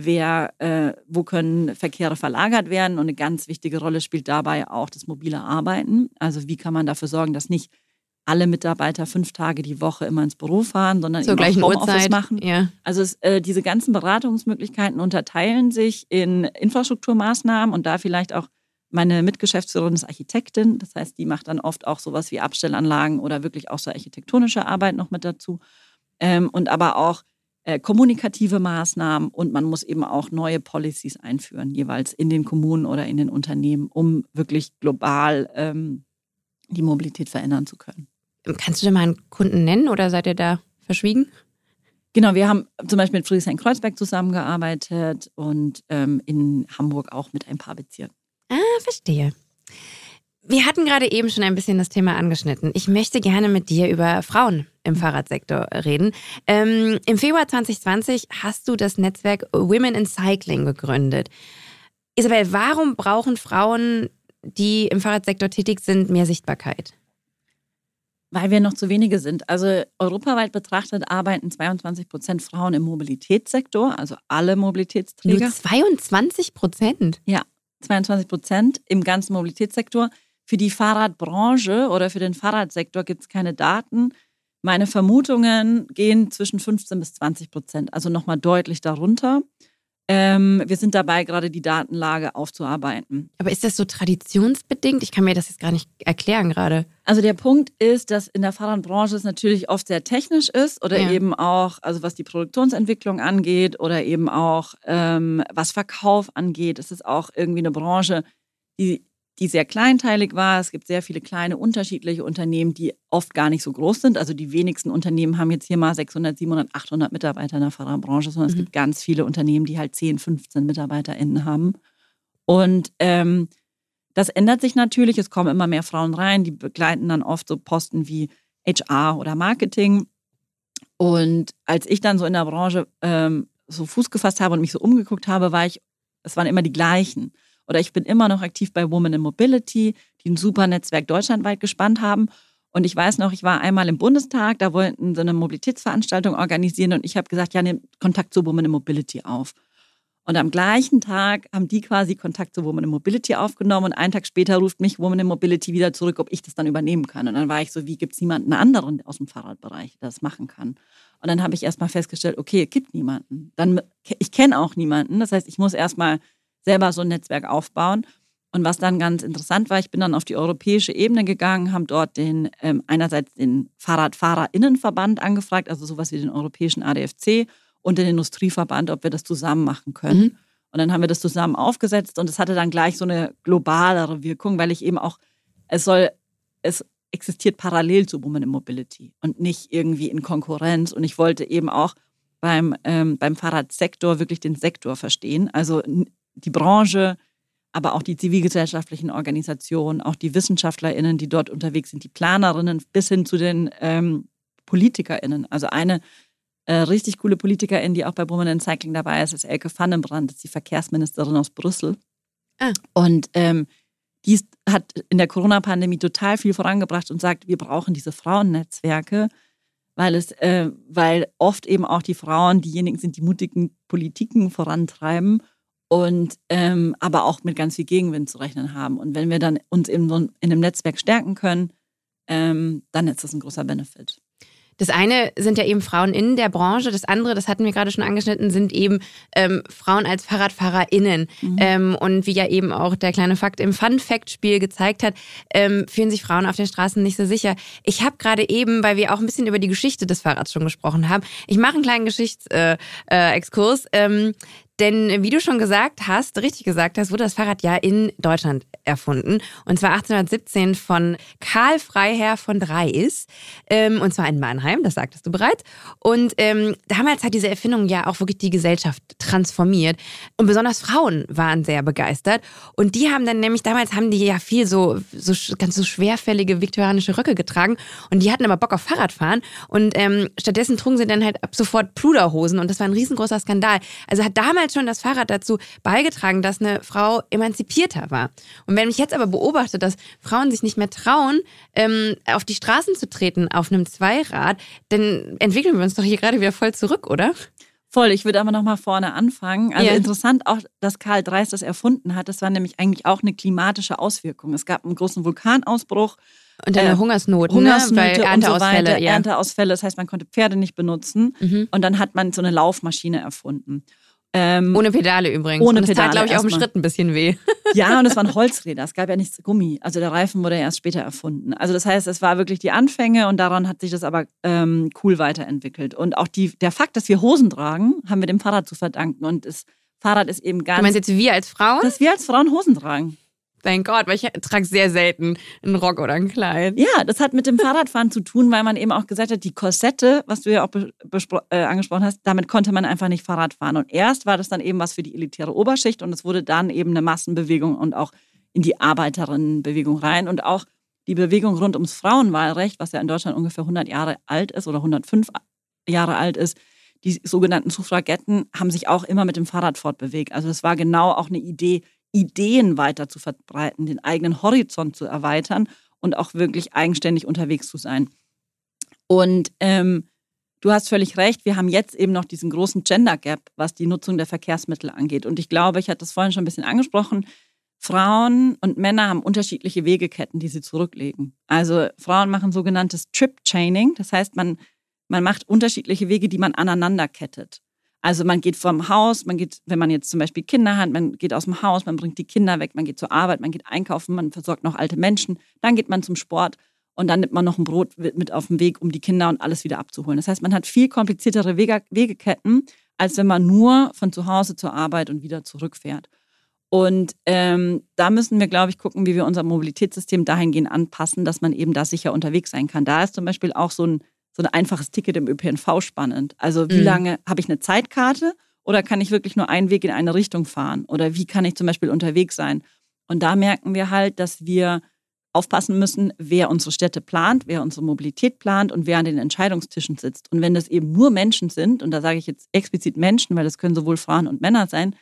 wer, äh, wo können Verkehre verlagert werden. Und eine ganz wichtige Rolle spielt dabei auch das mobile Arbeiten. Also wie kann man dafür sorgen, dass nicht alle Mitarbeiter fünf Tage die Woche immer ins Büro fahren, sondern Zur eben auch Homeoffice Uhrzeit. machen. Ja. Also es, äh, diese ganzen Beratungsmöglichkeiten unterteilen sich in Infrastrukturmaßnahmen und da vielleicht auch meine Mitgeschäftsführerin ist Architektin, das heißt, die macht dann oft auch sowas wie Abstellanlagen oder wirklich auch so architektonische Arbeit noch mit dazu. Ähm, und aber auch äh, kommunikative Maßnahmen und man muss eben auch neue Policies einführen, jeweils in den Kommunen oder in den Unternehmen, um wirklich global ähm, die Mobilität verändern zu können. Kannst du dir mal einen Kunden nennen oder seid ihr da verschwiegen? Genau, wir haben zum Beispiel mit Friedrichshain-Kreuzberg zusammengearbeitet und ähm, in Hamburg auch mit ein paar Bezirken. Ah, verstehe. Wir hatten gerade eben schon ein bisschen das Thema angeschnitten. Ich möchte gerne mit dir über Frauen im Fahrradsektor reden. Ähm, Im Februar 2020 hast du das Netzwerk Women in Cycling gegründet. Isabel, warum brauchen Frauen, die im Fahrradsektor tätig sind, mehr Sichtbarkeit? Weil wir noch zu wenige sind. Also europaweit betrachtet arbeiten 22 Prozent Frauen im Mobilitätssektor, also alle Mobilitätsträger. Nur 22 Prozent? Ja, 22 Prozent im ganzen Mobilitätssektor. Für die Fahrradbranche oder für den Fahrradsektor gibt es keine Daten. Meine Vermutungen gehen zwischen 15 bis 20 Prozent, also nochmal deutlich darunter. Ähm, wir sind dabei, gerade die Datenlage aufzuarbeiten. Aber ist das so traditionsbedingt? Ich kann mir das jetzt gar nicht erklären gerade. Also der Punkt ist, dass in der Fahrradbranche es natürlich oft sehr technisch ist oder ja. eben auch, also was die Produktionsentwicklung angeht oder eben auch ähm, was Verkauf angeht. Es ist auch irgendwie eine Branche, die die sehr kleinteilig war. Es gibt sehr viele kleine unterschiedliche Unternehmen, die oft gar nicht so groß sind. Also die wenigsten Unternehmen haben jetzt hier mal 600, 700, 800 Mitarbeiter in der Fahrerbranche, sondern mhm. es gibt ganz viele Unternehmen, die halt 10, 15 MitarbeiterInnen haben. Und ähm, das ändert sich natürlich. Es kommen immer mehr Frauen rein, die begleiten dann oft so Posten wie HR oder Marketing. Und als ich dann so in der Branche ähm, so Fuß gefasst habe und mich so umgeguckt habe, war ich, es waren immer die gleichen. Oder ich bin immer noch aktiv bei Women in Mobility, die ein super Netzwerk deutschlandweit gespannt haben. Und ich weiß noch, ich war einmal im Bundestag, da wollten sie eine Mobilitätsveranstaltung organisieren und ich habe gesagt, ja, nehmt Kontakt zu Women in Mobility auf. Und am gleichen Tag haben die quasi Kontakt zu Women in Mobility aufgenommen und einen Tag später ruft mich Women in Mobility wieder zurück, ob ich das dann übernehmen kann. Und dann war ich so, wie gibt es niemanden anderen aus dem Fahrradbereich, der das machen kann? Und dann habe ich erstmal festgestellt, okay, es gibt niemanden. Dann, ich kenne auch niemanden. Das heißt, ich muss erstmal selber so ein Netzwerk aufbauen. Und was dann ganz interessant war, ich bin dann auf die europäische Ebene gegangen, haben dort den ähm, einerseits den Fahrradfahrerinnenverband angefragt, also sowas wie den europäischen ADFC und den Industrieverband, ob wir das zusammen machen können. Mhm. Und dann haben wir das zusammen aufgesetzt und es hatte dann gleich so eine globalere Wirkung, weil ich eben auch, es soll, es existiert parallel zu Women in Mobility und nicht irgendwie in Konkurrenz. Und ich wollte eben auch beim, ähm, beim Fahrradsektor wirklich den Sektor verstehen. Also die Branche, aber auch die zivilgesellschaftlichen Organisationen, auch die WissenschaftlerInnen, die dort unterwegs sind, die Planerinnen bis hin zu den ähm, PolitikerInnen. Also eine äh, richtig coole Politikerin, die auch bei Women in Cycling dabei ist, ist Elke Vandenbrand, das ist die Verkehrsministerin aus Brüssel. Ah. Und ähm, die hat in der Corona-Pandemie total viel vorangebracht und sagt, wir brauchen diese Frauennetzwerke, weil es, äh, weil oft eben auch die Frauen diejenigen sind, die mutigen Politiken vorantreiben und ähm, aber auch mit ganz viel Gegenwind zu rechnen haben. Und wenn wir dann uns in, so in einem Netzwerk stärken können, ähm, dann ist das ein großer Benefit. Das eine sind ja eben Frauen in der Branche, das andere, das hatten wir gerade schon angeschnitten, sind eben ähm, Frauen als FahrradfahrerInnen. Mhm. Ähm, und wie ja eben auch der kleine Fakt im Fun-Fact-Spiel gezeigt hat, ähm, fühlen sich Frauen auf den Straßen nicht so sicher. Ich habe gerade eben, weil wir auch ein bisschen über die Geschichte des Fahrrads schon gesprochen haben, ich mache einen kleinen Geschichtsexkurs. Äh, äh, ähm, denn wie du schon gesagt hast, richtig gesagt hast, wurde das Fahrrad ja in Deutschland erfunden. Und zwar 1817 von Karl Freiherr von Dreis. Ähm, und zwar in Mannheim, das sagtest du bereits. Und ähm, damals hat diese Erfindung ja auch wirklich die Gesellschaft transformiert. Und besonders Frauen waren sehr begeistert. Und die haben dann nämlich, damals haben die ja viel so, so ganz so schwerfällige viktorianische Röcke getragen. Und die hatten aber Bock auf Fahrradfahren. Und ähm, stattdessen trugen sie dann halt ab sofort Pluderhosen. Und das war ein riesengroßer Skandal. Also hat damals damals schon das Fahrrad dazu beigetragen, dass eine Frau emanzipierter war. Und wenn ich jetzt aber beobachte, dass Frauen sich nicht mehr trauen, ähm, auf die Straßen zu treten auf einem Zweirad, dann entwickeln wir uns doch hier gerade wieder voll zurück, oder? Voll, ich würde aber noch mal vorne anfangen. Also yeah. interessant auch, dass Karl Dreis das erfunden hat. Das war nämlich eigentlich auch eine klimatische Auswirkung. Es gab einen großen Vulkanausbruch. Und eine äh, Hungersnot, Hungersnöte ne? Weil Ernteausfälle. So ja. Ernteausfälle, das heißt, man konnte Pferde nicht benutzen. Mhm. Und dann hat man so eine Laufmaschine erfunden. Ähm, ohne Pedale übrigens. Ohne und das Pedale. tat, glaube ich, auch im Schritt ein bisschen weh. Ja, und es waren Holzräder. Es gab ja nichts Gummi. Also der Reifen wurde erst später erfunden. Also das heißt, es war wirklich die Anfänge und daran hat sich das aber ähm, cool weiterentwickelt. Und auch die, der Fakt, dass wir Hosen tragen, haben wir dem Fahrrad zu verdanken. Und das Fahrrad ist eben ganz. Du meinst jetzt wir als Frauen? Dass wir als Frauen Hosen tragen. Thank Gott, weil ich trage sehr selten einen Rock oder ein Kleid. Ja, das hat mit dem Fahrradfahren zu tun, weil man eben auch gesagt hat, die Korsette, was du ja auch äh, angesprochen hast, damit konnte man einfach nicht Fahrrad fahren. Und erst war das dann eben was für die elitäre Oberschicht und es wurde dann eben eine Massenbewegung und auch in die Arbeiterinnenbewegung rein und auch die Bewegung rund ums Frauenwahlrecht, was ja in Deutschland ungefähr 100 Jahre alt ist oder 105 Jahre alt ist. Die sogenannten Suffragetten haben sich auch immer mit dem Fahrrad fortbewegt. Also es war genau auch eine Idee, Ideen weiter zu verbreiten, den eigenen Horizont zu erweitern und auch wirklich eigenständig unterwegs zu sein. Und ähm, du hast völlig recht, wir haben jetzt eben noch diesen großen Gender Gap, was die Nutzung der Verkehrsmittel angeht. Und ich glaube, ich hatte das vorhin schon ein bisschen angesprochen, Frauen und Männer haben unterschiedliche Wegeketten, die sie zurücklegen. Also Frauen machen sogenanntes Trip Chaining, das heißt, man, man macht unterschiedliche Wege, die man aneinander kettet. Also man geht vom Haus, man geht, wenn man jetzt zum Beispiel Kinder hat, man geht aus dem Haus, man bringt die Kinder weg, man geht zur Arbeit, man geht einkaufen, man versorgt noch alte Menschen, dann geht man zum Sport und dann nimmt man noch ein Brot mit auf den Weg, um die Kinder und alles wieder abzuholen. Das heißt, man hat viel kompliziertere Wege, Wegeketten, als wenn man nur von zu Hause zur Arbeit und wieder zurückfährt. Und ähm, da müssen wir, glaube ich, gucken, wie wir unser Mobilitätssystem dahingehend anpassen, dass man eben da sicher unterwegs sein kann. Da ist zum Beispiel auch so ein so ein einfaches Ticket im ÖPNV spannend. Also wie mhm. lange habe ich eine Zeitkarte oder kann ich wirklich nur einen Weg in eine Richtung fahren? Oder wie kann ich zum Beispiel unterwegs sein? Und da merken wir halt, dass wir aufpassen müssen, wer unsere Städte plant, wer unsere Mobilität plant und wer an den Entscheidungstischen sitzt. Und wenn das eben nur Menschen sind, und da sage ich jetzt explizit Menschen, weil das können sowohl Frauen und Männer sein,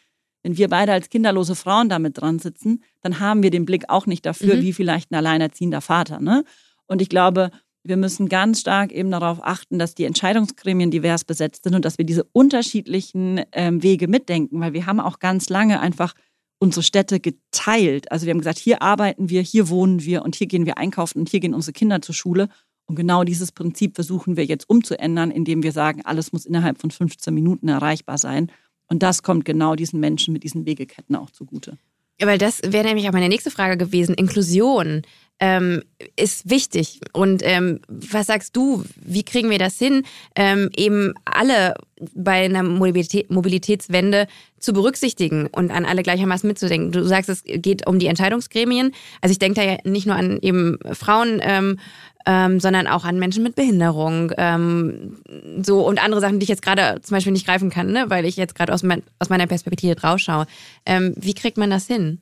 wenn wir beide als kinderlose Frauen damit dran sitzen, dann haben wir den Blick auch nicht dafür, mhm. wie vielleicht ein alleinerziehender Vater. Ne? Und ich glaube, wir müssen ganz stark eben darauf achten, dass die Entscheidungsgremien divers besetzt sind und dass wir diese unterschiedlichen ähm, Wege mitdenken, weil wir haben auch ganz lange einfach unsere Städte geteilt. Also wir haben gesagt, hier arbeiten wir, hier wohnen wir und hier gehen wir einkaufen und hier gehen unsere Kinder zur Schule. Und genau dieses Prinzip versuchen wir jetzt umzuändern, indem wir sagen, alles muss innerhalb von 15 Minuten erreichbar sein. Und das kommt genau diesen Menschen mit diesen Wegeketten auch zugute. Weil das wäre nämlich auch meine nächste Frage gewesen. Inklusion ähm, ist wichtig. Und ähm, was sagst du, wie kriegen wir das hin, ähm, eben alle bei einer Mobilität, Mobilitätswende zu berücksichtigen und an alle gleichermaßen mitzudenken? Du sagst, es geht um die Entscheidungsgremien. Also ich denke da ja nicht nur an eben Frauen, ähm, ähm, sondern auch an Menschen mit Behinderung. Ähm, so und andere Sachen, die ich jetzt gerade zum Beispiel nicht greifen kann, ne? weil ich jetzt gerade aus, mein, aus meiner Perspektive drauf schaue. Ähm, wie kriegt man das hin?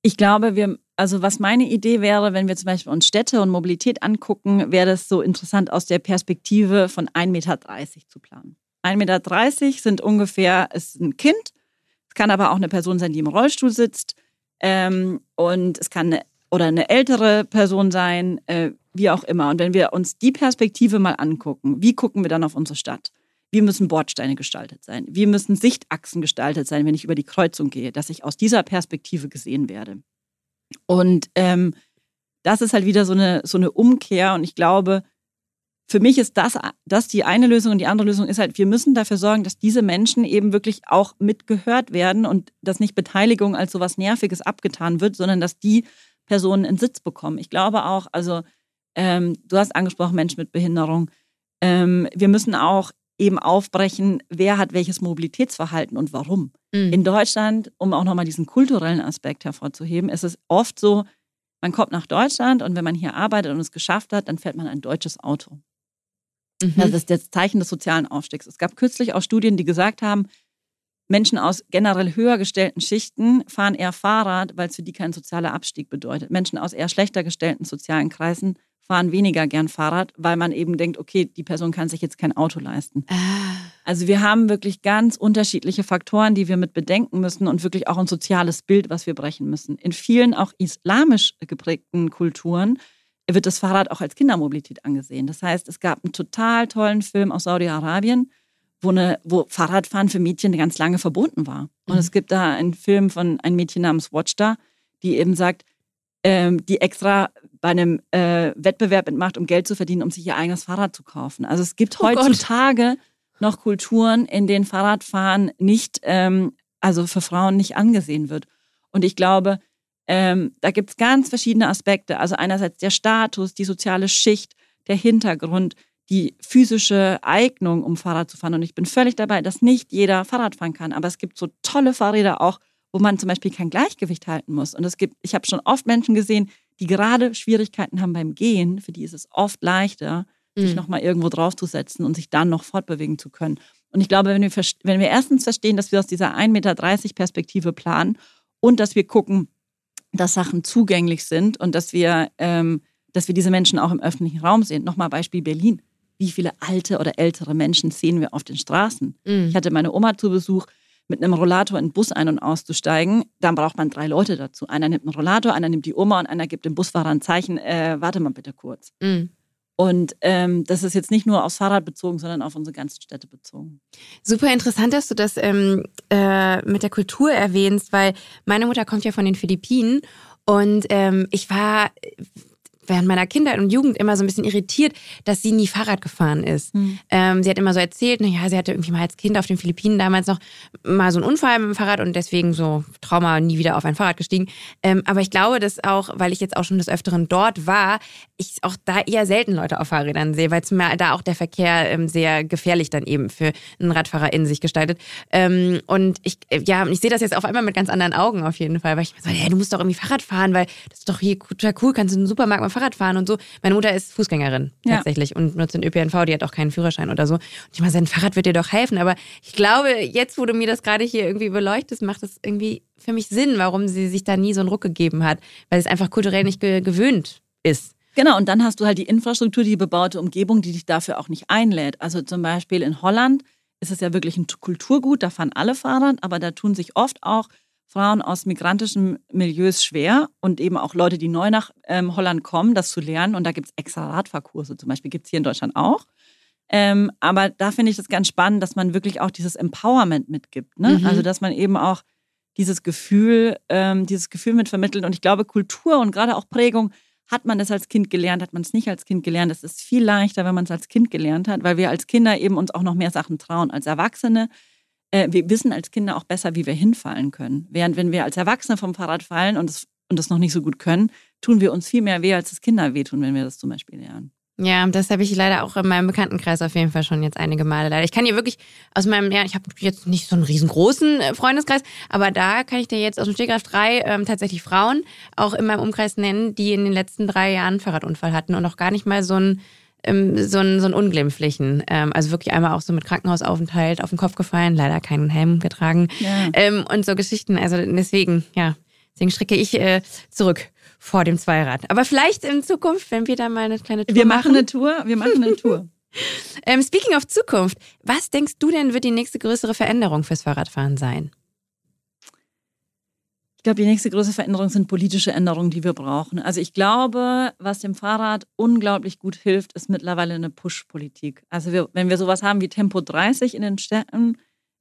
Ich glaube, wir, also was meine Idee wäre, wenn wir zum Beispiel uns Städte und Mobilität angucken, wäre das so interessant aus der Perspektive von 1,30 Meter zu planen. 1,30 Meter sind ungefähr, ist ein Kind, es kann aber auch eine Person sein, die im Rollstuhl sitzt ähm, und es kann eine, oder eine ältere Person sein, äh, wie auch immer. Und wenn wir uns die Perspektive mal angucken, wie gucken wir dann auf unsere Stadt? Wie müssen Bordsteine gestaltet sein? Wie müssen Sichtachsen gestaltet sein, wenn ich über die Kreuzung gehe, dass ich aus dieser Perspektive gesehen werde? Und ähm, das ist halt wieder so eine, so eine Umkehr. Und ich glaube, für mich ist das, das die eine Lösung und die andere Lösung ist halt, wir müssen dafür sorgen, dass diese Menschen eben wirklich auch mitgehört werden und dass nicht Beteiligung als sowas Nerviges abgetan wird, sondern dass die Personen einen Sitz bekommen. Ich glaube auch, also ähm, du hast angesprochen, Menschen mit Behinderung. Ähm, wir müssen auch eben aufbrechen, wer hat welches Mobilitätsverhalten und warum. Mhm. In Deutschland, um auch nochmal diesen kulturellen Aspekt hervorzuheben, ist es oft so, man kommt nach Deutschland und wenn man hier arbeitet und es geschafft hat, dann fährt man ein deutsches Auto. Mhm. Das ist das Zeichen des sozialen Aufstiegs. Es gab kürzlich auch Studien, die gesagt haben, Menschen aus generell höher gestellten Schichten fahren eher Fahrrad, weil es für die kein sozialer Abstieg bedeutet. Menschen aus eher schlechter gestellten sozialen Kreisen fahren weniger gern Fahrrad, weil man eben denkt, okay, die Person kann sich jetzt kein Auto leisten. Ah. Also wir haben wirklich ganz unterschiedliche Faktoren, die wir mit bedenken müssen und wirklich auch ein soziales Bild, was wir brechen müssen. In vielen auch islamisch geprägten Kulturen wird das Fahrrad auch als Kindermobilität angesehen. Das heißt, es gab einen total tollen Film aus Saudi-Arabien, wo, eine, wo Fahrradfahren für Mädchen ganz lange verboten war. Und mhm. es gibt da einen Film von einem Mädchen namens Watchda, die eben sagt, ähm, die extra bei einem äh, Wettbewerb mitmacht, um Geld zu verdienen, um sich ihr eigenes Fahrrad zu kaufen. Also es gibt oh heutzutage Gott. noch Kulturen, in denen Fahrradfahren nicht, ähm, also für Frauen nicht angesehen wird. Und ich glaube, ähm, da gibt es ganz verschiedene Aspekte. Also einerseits der Status, die soziale Schicht, der Hintergrund, die physische Eignung, um Fahrrad zu fahren. Und ich bin völlig dabei, dass nicht jeder Fahrrad fahren kann. Aber es gibt so tolle Fahrräder auch, wo man zum Beispiel kein Gleichgewicht halten muss. Und es gibt, ich habe schon oft Menschen gesehen, die gerade Schwierigkeiten haben beim Gehen. Für die ist es oft leichter, mhm. sich nochmal irgendwo draufzusetzen und sich dann noch fortbewegen zu können. Und ich glaube, wenn wir, wenn wir erstens verstehen, dass wir aus dieser 1,30 Meter Perspektive planen und dass wir gucken, dass Sachen zugänglich sind und dass wir, ähm, dass wir diese Menschen auch im öffentlichen Raum sehen. Nochmal Beispiel Berlin. Wie viele alte oder ältere Menschen sehen wir auf den Straßen? Mhm. Ich hatte meine Oma zu Besuch, mit einem Rollator in den Bus ein- und auszusteigen. Dann braucht man drei Leute dazu. Einer nimmt einen Rollator, einer nimmt die Oma und einer gibt dem Busfahrer ein Zeichen, äh, warte mal bitte kurz. Mhm. Und ähm, das ist jetzt nicht nur aufs Fahrrad bezogen, sondern auf unsere ganzen Städte bezogen. Super interessant, dass du das ähm, äh, mit der Kultur erwähnst, weil meine Mutter kommt ja von den Philippinen und ähm, ich war während meiner Kindheit und Jugend immer so ein bisschen irritiert, dass sie nie Fahrrad gefahren ist. Mhm. Ähm, sie hat immer so erzählt, naja, sie hatte irgendwie mal als Kind auf den Philippinen damals noch mal so einen Unfall mit dem Fahrrad und deswegen so Trauma nie wieder auf ein Fahrrad gestiegen. Ähm, aber ich glaube, dass auch, weil ich jetzt auch schon des Öfteren dort war, ich auch da eher selten Leute auf Fahrrädern sehe, weil da auch der Verkehr ähm, sehr gefährlich dann eben für einen Radfahrer in sich gestaltet. Ähm, und ich, äh, ja, ich sehe das jetzt auf einmal mit ganz anderen Augen auf jeden Fall, weil ich mir so, hey, du musst doch irgendwie Fahrrad fahren, weil das ist doch hier total cool, kannst du in den Supermarkt mal Fahrrad fahren und so. Meine Mutter ist Fußgängerin tatsächlich ja. und nutzt den ÖPNV, die hat auch keinen Führerschein oder so. Und ich meine, sein Fahrrad wird dir doch helfen. Aber ich glaube, jetzt, wo du mir das gerade hier irgendwie beleuchtest, macht das irgendwie für mich Sinn, warum sie sich da nie so einen Ruck gegeben hat, weil es einfach kulturell nicht ge gewöhnt ist. Genau, und dann hast du halt die Infrastruktur, die bebaute Umgebung, die dich dafür auch nicht einlädt. Also zum Beispiel in Holland ist es ja wirklich ein Kulturgut, da fahren alle Fahrrad, aber da tun sich oft auch Frauen aus migrantischen Milieus schwer und eben auch Leute, die neu nach ähm, Holland kommen, das zu lernen. Und da gibt es extra Radfahrkurse, zum Beispiel gibt es hier in Deutschland auch. Ähm, aber da finde ich das ganz spannend, dass man wirklich auch dieses Empowerment mitgibt. Ne? Mhm. Also dass man eben auch dieses Gefühl, ähm, dieses Gefühl mit vermittelt. Und ich glaube, Kultur und gerade auch Prägung, hat man das als Kind gelernt, hat man es nicht als Kind gelernt. Es ist viel leichter, wenn man es als Kind gelernt hat, weil wir als Kinder eben uns auch noch mehr Sachen trauen. Als Erwachsene äh, wir wissen als Kinder auch besser, wie wir hinfallen können. Während wenn wir als Erwachsene vom Fahrrad fallen und das, und das noch nicht so gut können, tun wir uns viel mehr weh, als das Kinder wehtun, wenn wir das zum Beispiel lernen. Ja, das habe ich leider auch in meinem Bekanntenkreis auf jeden Fall schon jetzt einige Male leider. Ich kann hier wirklich aus meinem, ja, ich habe jetzt nicht so einen riesengroßen äh, Freundeskreis, aber da kann ich dir jetzt aus dem Stegreif drei ähm, tatsächlich Frauen auch in meinem Umkreis nennen, die in den letzten drei Jahren einen Fahrradunfall hatten und auch gar nicht mal so ein ähm, so ein, so ein unglimpflichen. Ähm, also wirklich einmal auch so mit Krankenhausaufenthalt auf den Kopf gefallen, leider keinen Helm getragen. Ja. Ähm, und so Geschichten. Also deswegen, ja, deswegen stricke ich äh, zurück vor dem Zweirad. Aber vielleicht in Zukunft, wenn wir da mal eine kleine Tour wir machen. Wir machen eine Tour, wir machen eine Tour. ähm, speaking of Zukunft, was denkst du denn wird die nächste größere Veränderung fürs Fahrradfahren sein? Ich glaube, die nächste große Veränderung sind politische Änderungen, die wir brauchen. Also ich glaube, was dem Fahrrad unglaublich gut hilft, ist mittlerweile eine Push-Politik. Also wir, wenn wir sowas haben wie Tempo 30 in den Städten,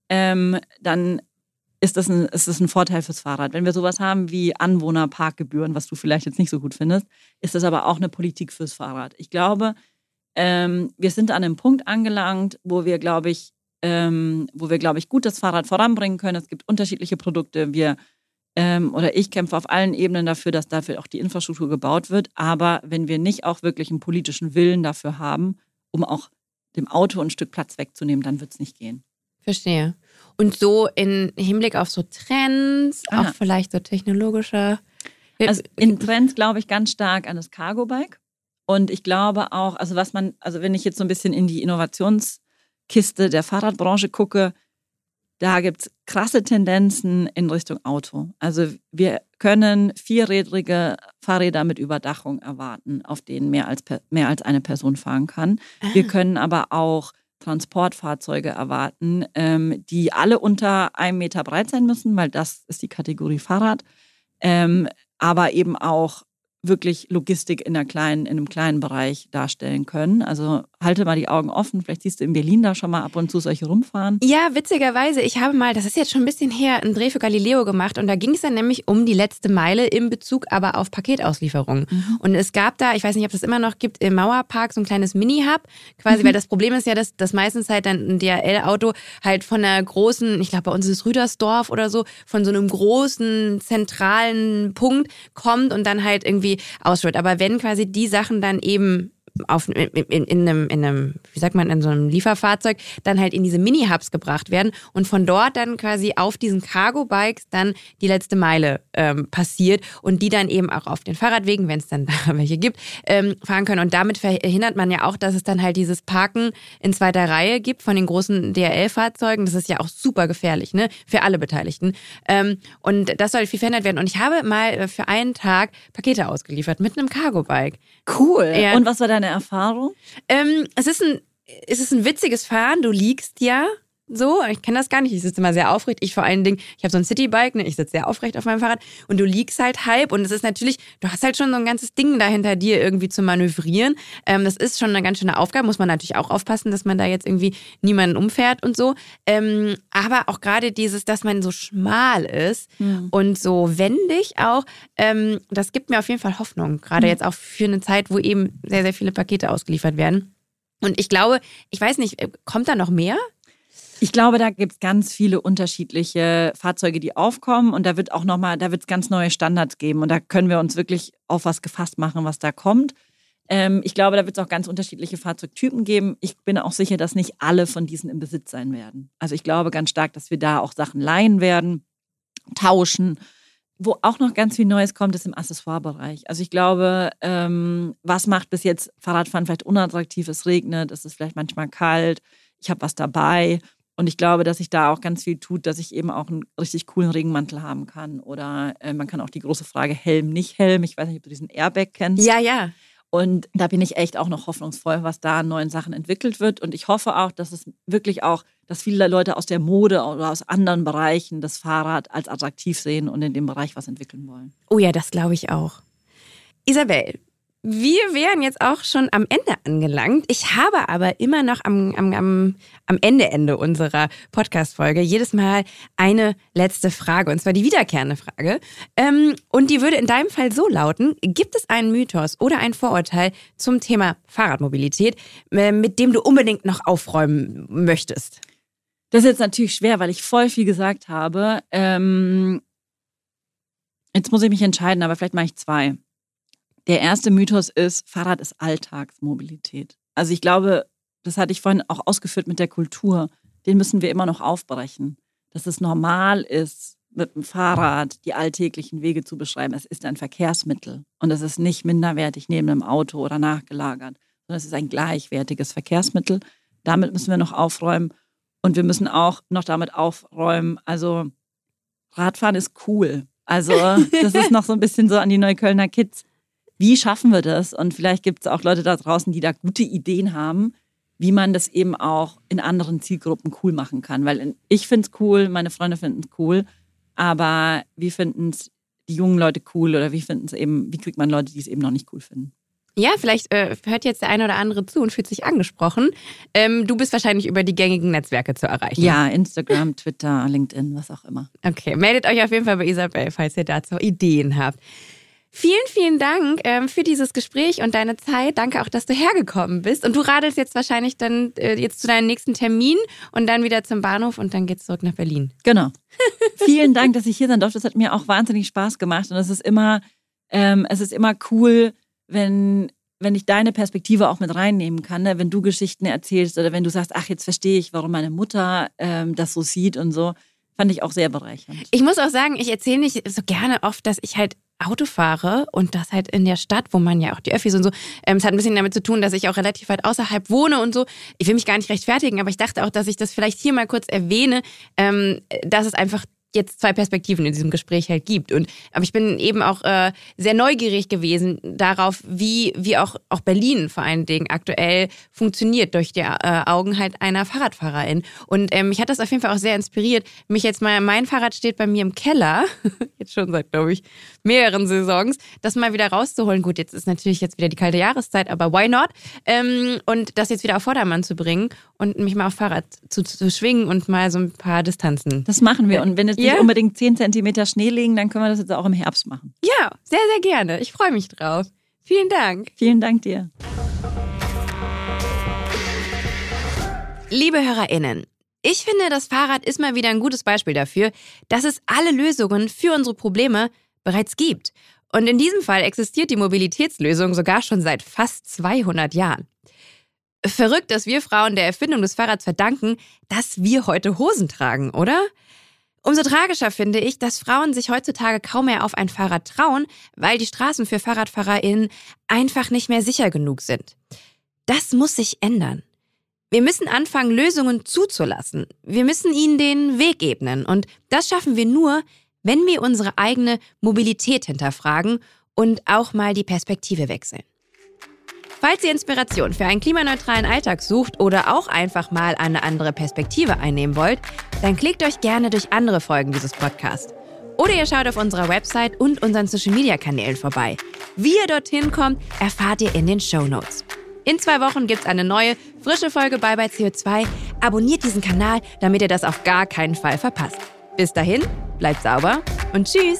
ähm, dann ist das, ein, ist das ein Vorteil fürs Fahrrad. Wenn wir sowas haben wie Anwohnerparkgebühren, was du vielleicht jetzt nicht so gut findest, ist das aber auch eine Politik fürs Fahrrad. Ich glaube, Ähm, wir sind an einem Punkt angelangt, wo wir, glaube ich, ähm, wo wir, glaube ich, gut das Fahrrad voranbringen können. Es gibt unterschiedliche Produkte. Wir ähm, oder ich kämpfe auf allen Ebenen dafür, dass dafür auch die Infrastruktur gebaut wird. Aber wenn wir nicht auch wirklich einen politischen Willen dafür haben, um auch dem Auto ein Stück Platz wegzunehmen, dann wird es nicht gehen. Verstehe. Und so in Hinblick auf so Trends, ah. auch vielleicht so technologische. Also in Trends glaube ich ganz stark an das Cargo-Bike. Und ich glaube auch, also was man, also wenn ich jetzt so ein bisschen in die Innovationskiste der Fahrradbranche gucke, da gibt es krasse Tendenzen in Richtung Auto. Also wir können vierrädrige Fahrräder mit Überdachung erwarten, auf denen mehr als, mehr als eine Person fahren kann. Ah. Wir können aber auch Transportfahrzeuge erwarten, ähm, die alle unter einem Meter breit sein müssen, weil das ist die Kategorie Fahrrad. Ähm, aber eben auch wirklich Logistik in, einer kleinen, in einem kleinen Bereich darstellen können. Also halte mal die Augen offen. Vielleicht siehst du in Berlin da schon mal ab und zu solche rumfahren. Ja, witzigerweise. Ich habe mal, das ist jetzt schon ein bisschen her, einen Dreh für Galileo gemacht. Und da ging es dann nämlich um die letzte Meile im Bezug aber auf Paketauslieferung. Mhm. Und es gab da, ich weiß nicht, ob das immer noch gibt, im Mauerpark so ein kleines Mini-Hub. Quasi, mhm. weil das Problem ist ja, dass, dass meistens halt dann ein DHL-Auto halt von einer großen, ich glaube bei uns ist es Rüdersdorf oder so, von so einem großen zentralen Punkt kommt und dann halt irgendwie ausführt. Aber wenn quasi die Sachen dann eben auf, in, in, in, einem, in einem, wie sagt man, in so einem Lieferfahrzeug dann halt in diese Mini-Hubs gebracht werden und von dort dann quasi auf diesen Cargo-Bikes dann die letzte Meile ähm, passiert und die dann eben auch auf den Fahrradwegen, wenn es dann da welche gibt, ähm, fahren können. Und damit verhindert man ja auch, dass es dann halt dieses Parken in zweiter Reihe gibt von den großen DRL-Fahrzeugen. Das ist ja auch super gefährlich, ne, für alle Beteiligten. Ähm, und das soll viel verändert werden. Und ich habe mal äh, für einen Tag Pakete ausgeliefert mit einem Cargo-Bike. Cool. Ja. Und was war deine Erfahrung? Ähm, es, ist ein, es ist ein witziges Fahren. Du liegst ja so. Ich kenne das gar nicht. Ich sitze immer sehr aufrecht. Ich vor allen Dingen, ich habe so ein Citybike, ne? ich sitze sehr aufrecht auf meinem Fahrrad und du liegst halt halb und es ist natürlich, du hast halt schon so ein ganzes Ding da hinter dir irgendwie zu manövrieren. Ähm, das ist schon eine ganz schöne Aufgabe. Muss man natürlich auch aufpassen, dass man da jetzt irgendwie niemanden umfährt und so. Ähm, aber auch gerade dieses, dass man so schmal ist mhm. und so wendig auch, ähm, das gibt mir auf jeden Fall Hoffnung. Gerade mhm. jetzt auch für eine Zeit, wo eben sehr, sehr viele Pakete ausgeliefert werden. Und ich glaube, ich weiß nicht, äh, kommt da noch mehr? Ich glaube, da gibt es ganz viele unterschiedliche Fahrzeuge, die aufkommen und da wird auch nochmal, da wird es ganz neue Standards geben und da können wir uns wirklich auf was gefasst machen, was da kommt. Ähm, ich glaube, da wird es auch ganz unterschiedliche Fahrzeugtypen geben. Ich bin auch sicher, dass nicht alle von diesen im Besitz sein werden. Also ich glaube ganz stark, dass wir da auch Sachen leihen werden, tauschen. Wo auch noch ganz viel Neues kommt, ist im Accessoire-Bereich. Also ich glaube, ähm, was macht bis jetzt Fahrradfahren vielleicht unattraktiv? Es regnet, es ist vielleicht manchmal kalt, ich habe was dabei. Und ich glaube, dass sich da auch ganz viel tut, dass ich eben auch einen richtig coolen Regenmantel haben kann. Oder äh, man kann auch die große Frage Helm, nicht Helm. Ich weiß nicht, ob du diesen Airbag kennst. Ja, ja. Und da bin ich echt auch noch hoffnungsvoll, was da an neuen Sachen entwickelt wird. Und ich hoffe auch, dass es wirklich auch, dass viele Leute aus der Mode oder aus anderen Bereichen das Fahrrad als attraktiv sehen und in dem Bereich was entwickeln wollen. Oh ja, das glaube ich auch. Isabel, wir wären jetzt auch schon am Ende angelangt. Ich habe aber immer noch am, am, am, am Ende, Ende unserer Podcast-Folge jedes Mal eine letzte Frage, und zwar die wiederkehrende Frage. Ähm, und die würde in deinem Fall so lauten, gibt es einen Mythos oder ein Vorurteil zum Thema Fahrradmobilität, äh, mit dem du unbedingt noch aufräumen möchtest? Das ist jetzt natürlich schwer, weil ich voll viel gesagt habe. Ähm, jetzt muss ich mich entscheiden, aber vielleicht mache ich zwei. Der erste Mythos ist, Fahrrad ist Alltagsmobilität. Also ich glaube, das hatte ich vorhin auch ausgeführt mit der Kultur. Den müssen wir immer noch aufbrechen. Dass es normal ist, mit dem Fahrrad die alltäglichen Wege zu beschreiben. Es ist ein Verkehrsmittel und es ist nicht minderwertig neben einem Auto oder nachgelagert, sondern es ist ein gleichwertiges Verkehrsmittel. Damit müssen wir noch aufräumen und wir müssen auch noch damit aufräumen. Also Radfahren ist cool. Also das ist noch so ein bisschen so an die Neuköllner Kids wie schaffen wir das? Und vielleicht gibt es auch Leute da draußen, die da gute Ideen haben, wie man das eben auch in anderen Zielgruppen cool machen kann. Weil ich finde es cool, meine Freunde finden es cool, aber wie finden es die jungen Leute cool oder wie finden es eben, wie kriegt man Leute, die es eben noch nicht cool finden? Ja, vielleicht äh, hört jetzt der eine oder andere zu und fühlt sich angesprochen. Ähm, du bist wahrscheinlich über die gängigen Netzwerke zu erreichen. Ja, Instagram, Twitter, LinkedIn, was auch immer. Okay, meldet euch auf jeden Fall bei Isabel, falls ihr dazu Ideen habt. Vielen, vielen Dank ähm, für dieses Gespräch und deine Zeit. Danke auch, dass du hergekommen bist. Und du radelst jetzt wahrscheinlich dann äh, jetzt zu deinem nächsten Termin und dann wieder zum Bahnhof und dann geht's zurück nach Berlin. Genau. Vielen Dank, dass ich hier sein durfte. Das hat mir auch wahnsinnig Spaß gemacht und es ist immer, ähm, es ist immer cool, wenn wenn ich deine Perspektive auch mit reinnehmen kann, ne? wenn du Geschichten erzählst oder wenn du sagst, ach, jetzt verstehe ich, warum meine Mutter ähm, das so sieht und so, fand ich auch sehr bereichernd. Ich muss auch sagen, ich erzähle nicht so gerne oft, dass ich halt Auto fahre und das halt in der Stadt, wo man ja auch die Öffis und so, ähm, es hat ein bisschen damit zu tun, dass ich auch relativ weit außerhalb wohne und so. Ich will mich gar nicht rechtfertigen, aber ich dachte auch, dass ich das vielleicht hier mal kurz erwähne, ähm, dass es einfach jetzt zwei Perspektiven in diesem Gespräch halt gibt. Und aber ich bin eben auch äh, sehr neugierig gewesen darauf, wie wie auch auch Berlin vor allen Dingen aktuell funktioniert durch die äh, Augen halt einer Fahrradfahrerin. Und ähm, mich hat das auf jeden Fall auch sehr inspiriert. Mich jetzt mal mein Fahrrad steht bei mir im Keller jetzt schon seit glaube ich mehreren Saisons, das mal wieder rauszuholen. Gut, jetzt ist natürlich jetzt wieder die kalte Jahreszeit, aber why not? Ähm, und das jetzt wieder auf Vordermann zu bringen und mich mal auf Fahrrad zu, zu schwingen und mal so ein paar Distanzen. Das machen wir. Und wenn es ja. nicht unbedingt 10 Zentimeter Schnee liegen, dann können wir das jetzt auch im Herbst machen. Ja, sehr, sehr gerne. Ich freue mich drauf. Vielen Dank. Vielen Dank dir. Liebe HörerInnen, ich finde, das Fahrrad ist mal wieder ein gutes Beispiel dafür, dass es alle Lösungen für unsere Probleme bereits gibt. Und in diesem Fall existiert die Mobilitätslösung sogar schon seit fast 200 Jahren. Verrückt, dass wir Frauen der Erfindung des Fahrrads verdanken, dass wir heute Hosen tragen, oder? Umso tragischer finde ich, dass Frauen sich heutzutage kaum mehr auf ein Fahrrad trauen, weil die Straßen für FahrradfahrerInnen einfach nicht mehr sicher genug sind. Das muss sich ändern. Wir müssen anfangen, Lösungen zuzulassen. Wir müssen ihnen den Weg ebnen. Und das schaffen wir nur, wenn wir unsere eigene Mobilität hinterfragen und auch mal die Perspektive wechseln. Falls ihr Inspiration für einen klimaneutralen Alltag sucht oder auch einfach mal eine andere Perspektive einnehmen wollt, dann klickt euch gerne durch andere Folgen dieses Podcasts. Oder ihr schaut auf unserer Website und unseren Social-Media-Kanälen vorbei. Wie ihr dorthin kommt, erfahrt ihr in den Show Notes. In zwei Wochen gibt es eine neue, frische Folge Bye Bye CO2. Abonniert diesen Kanal, damit ihr das auf gar keinen Fall verpasst. Bis dahin, bleibt sauber und tschüss!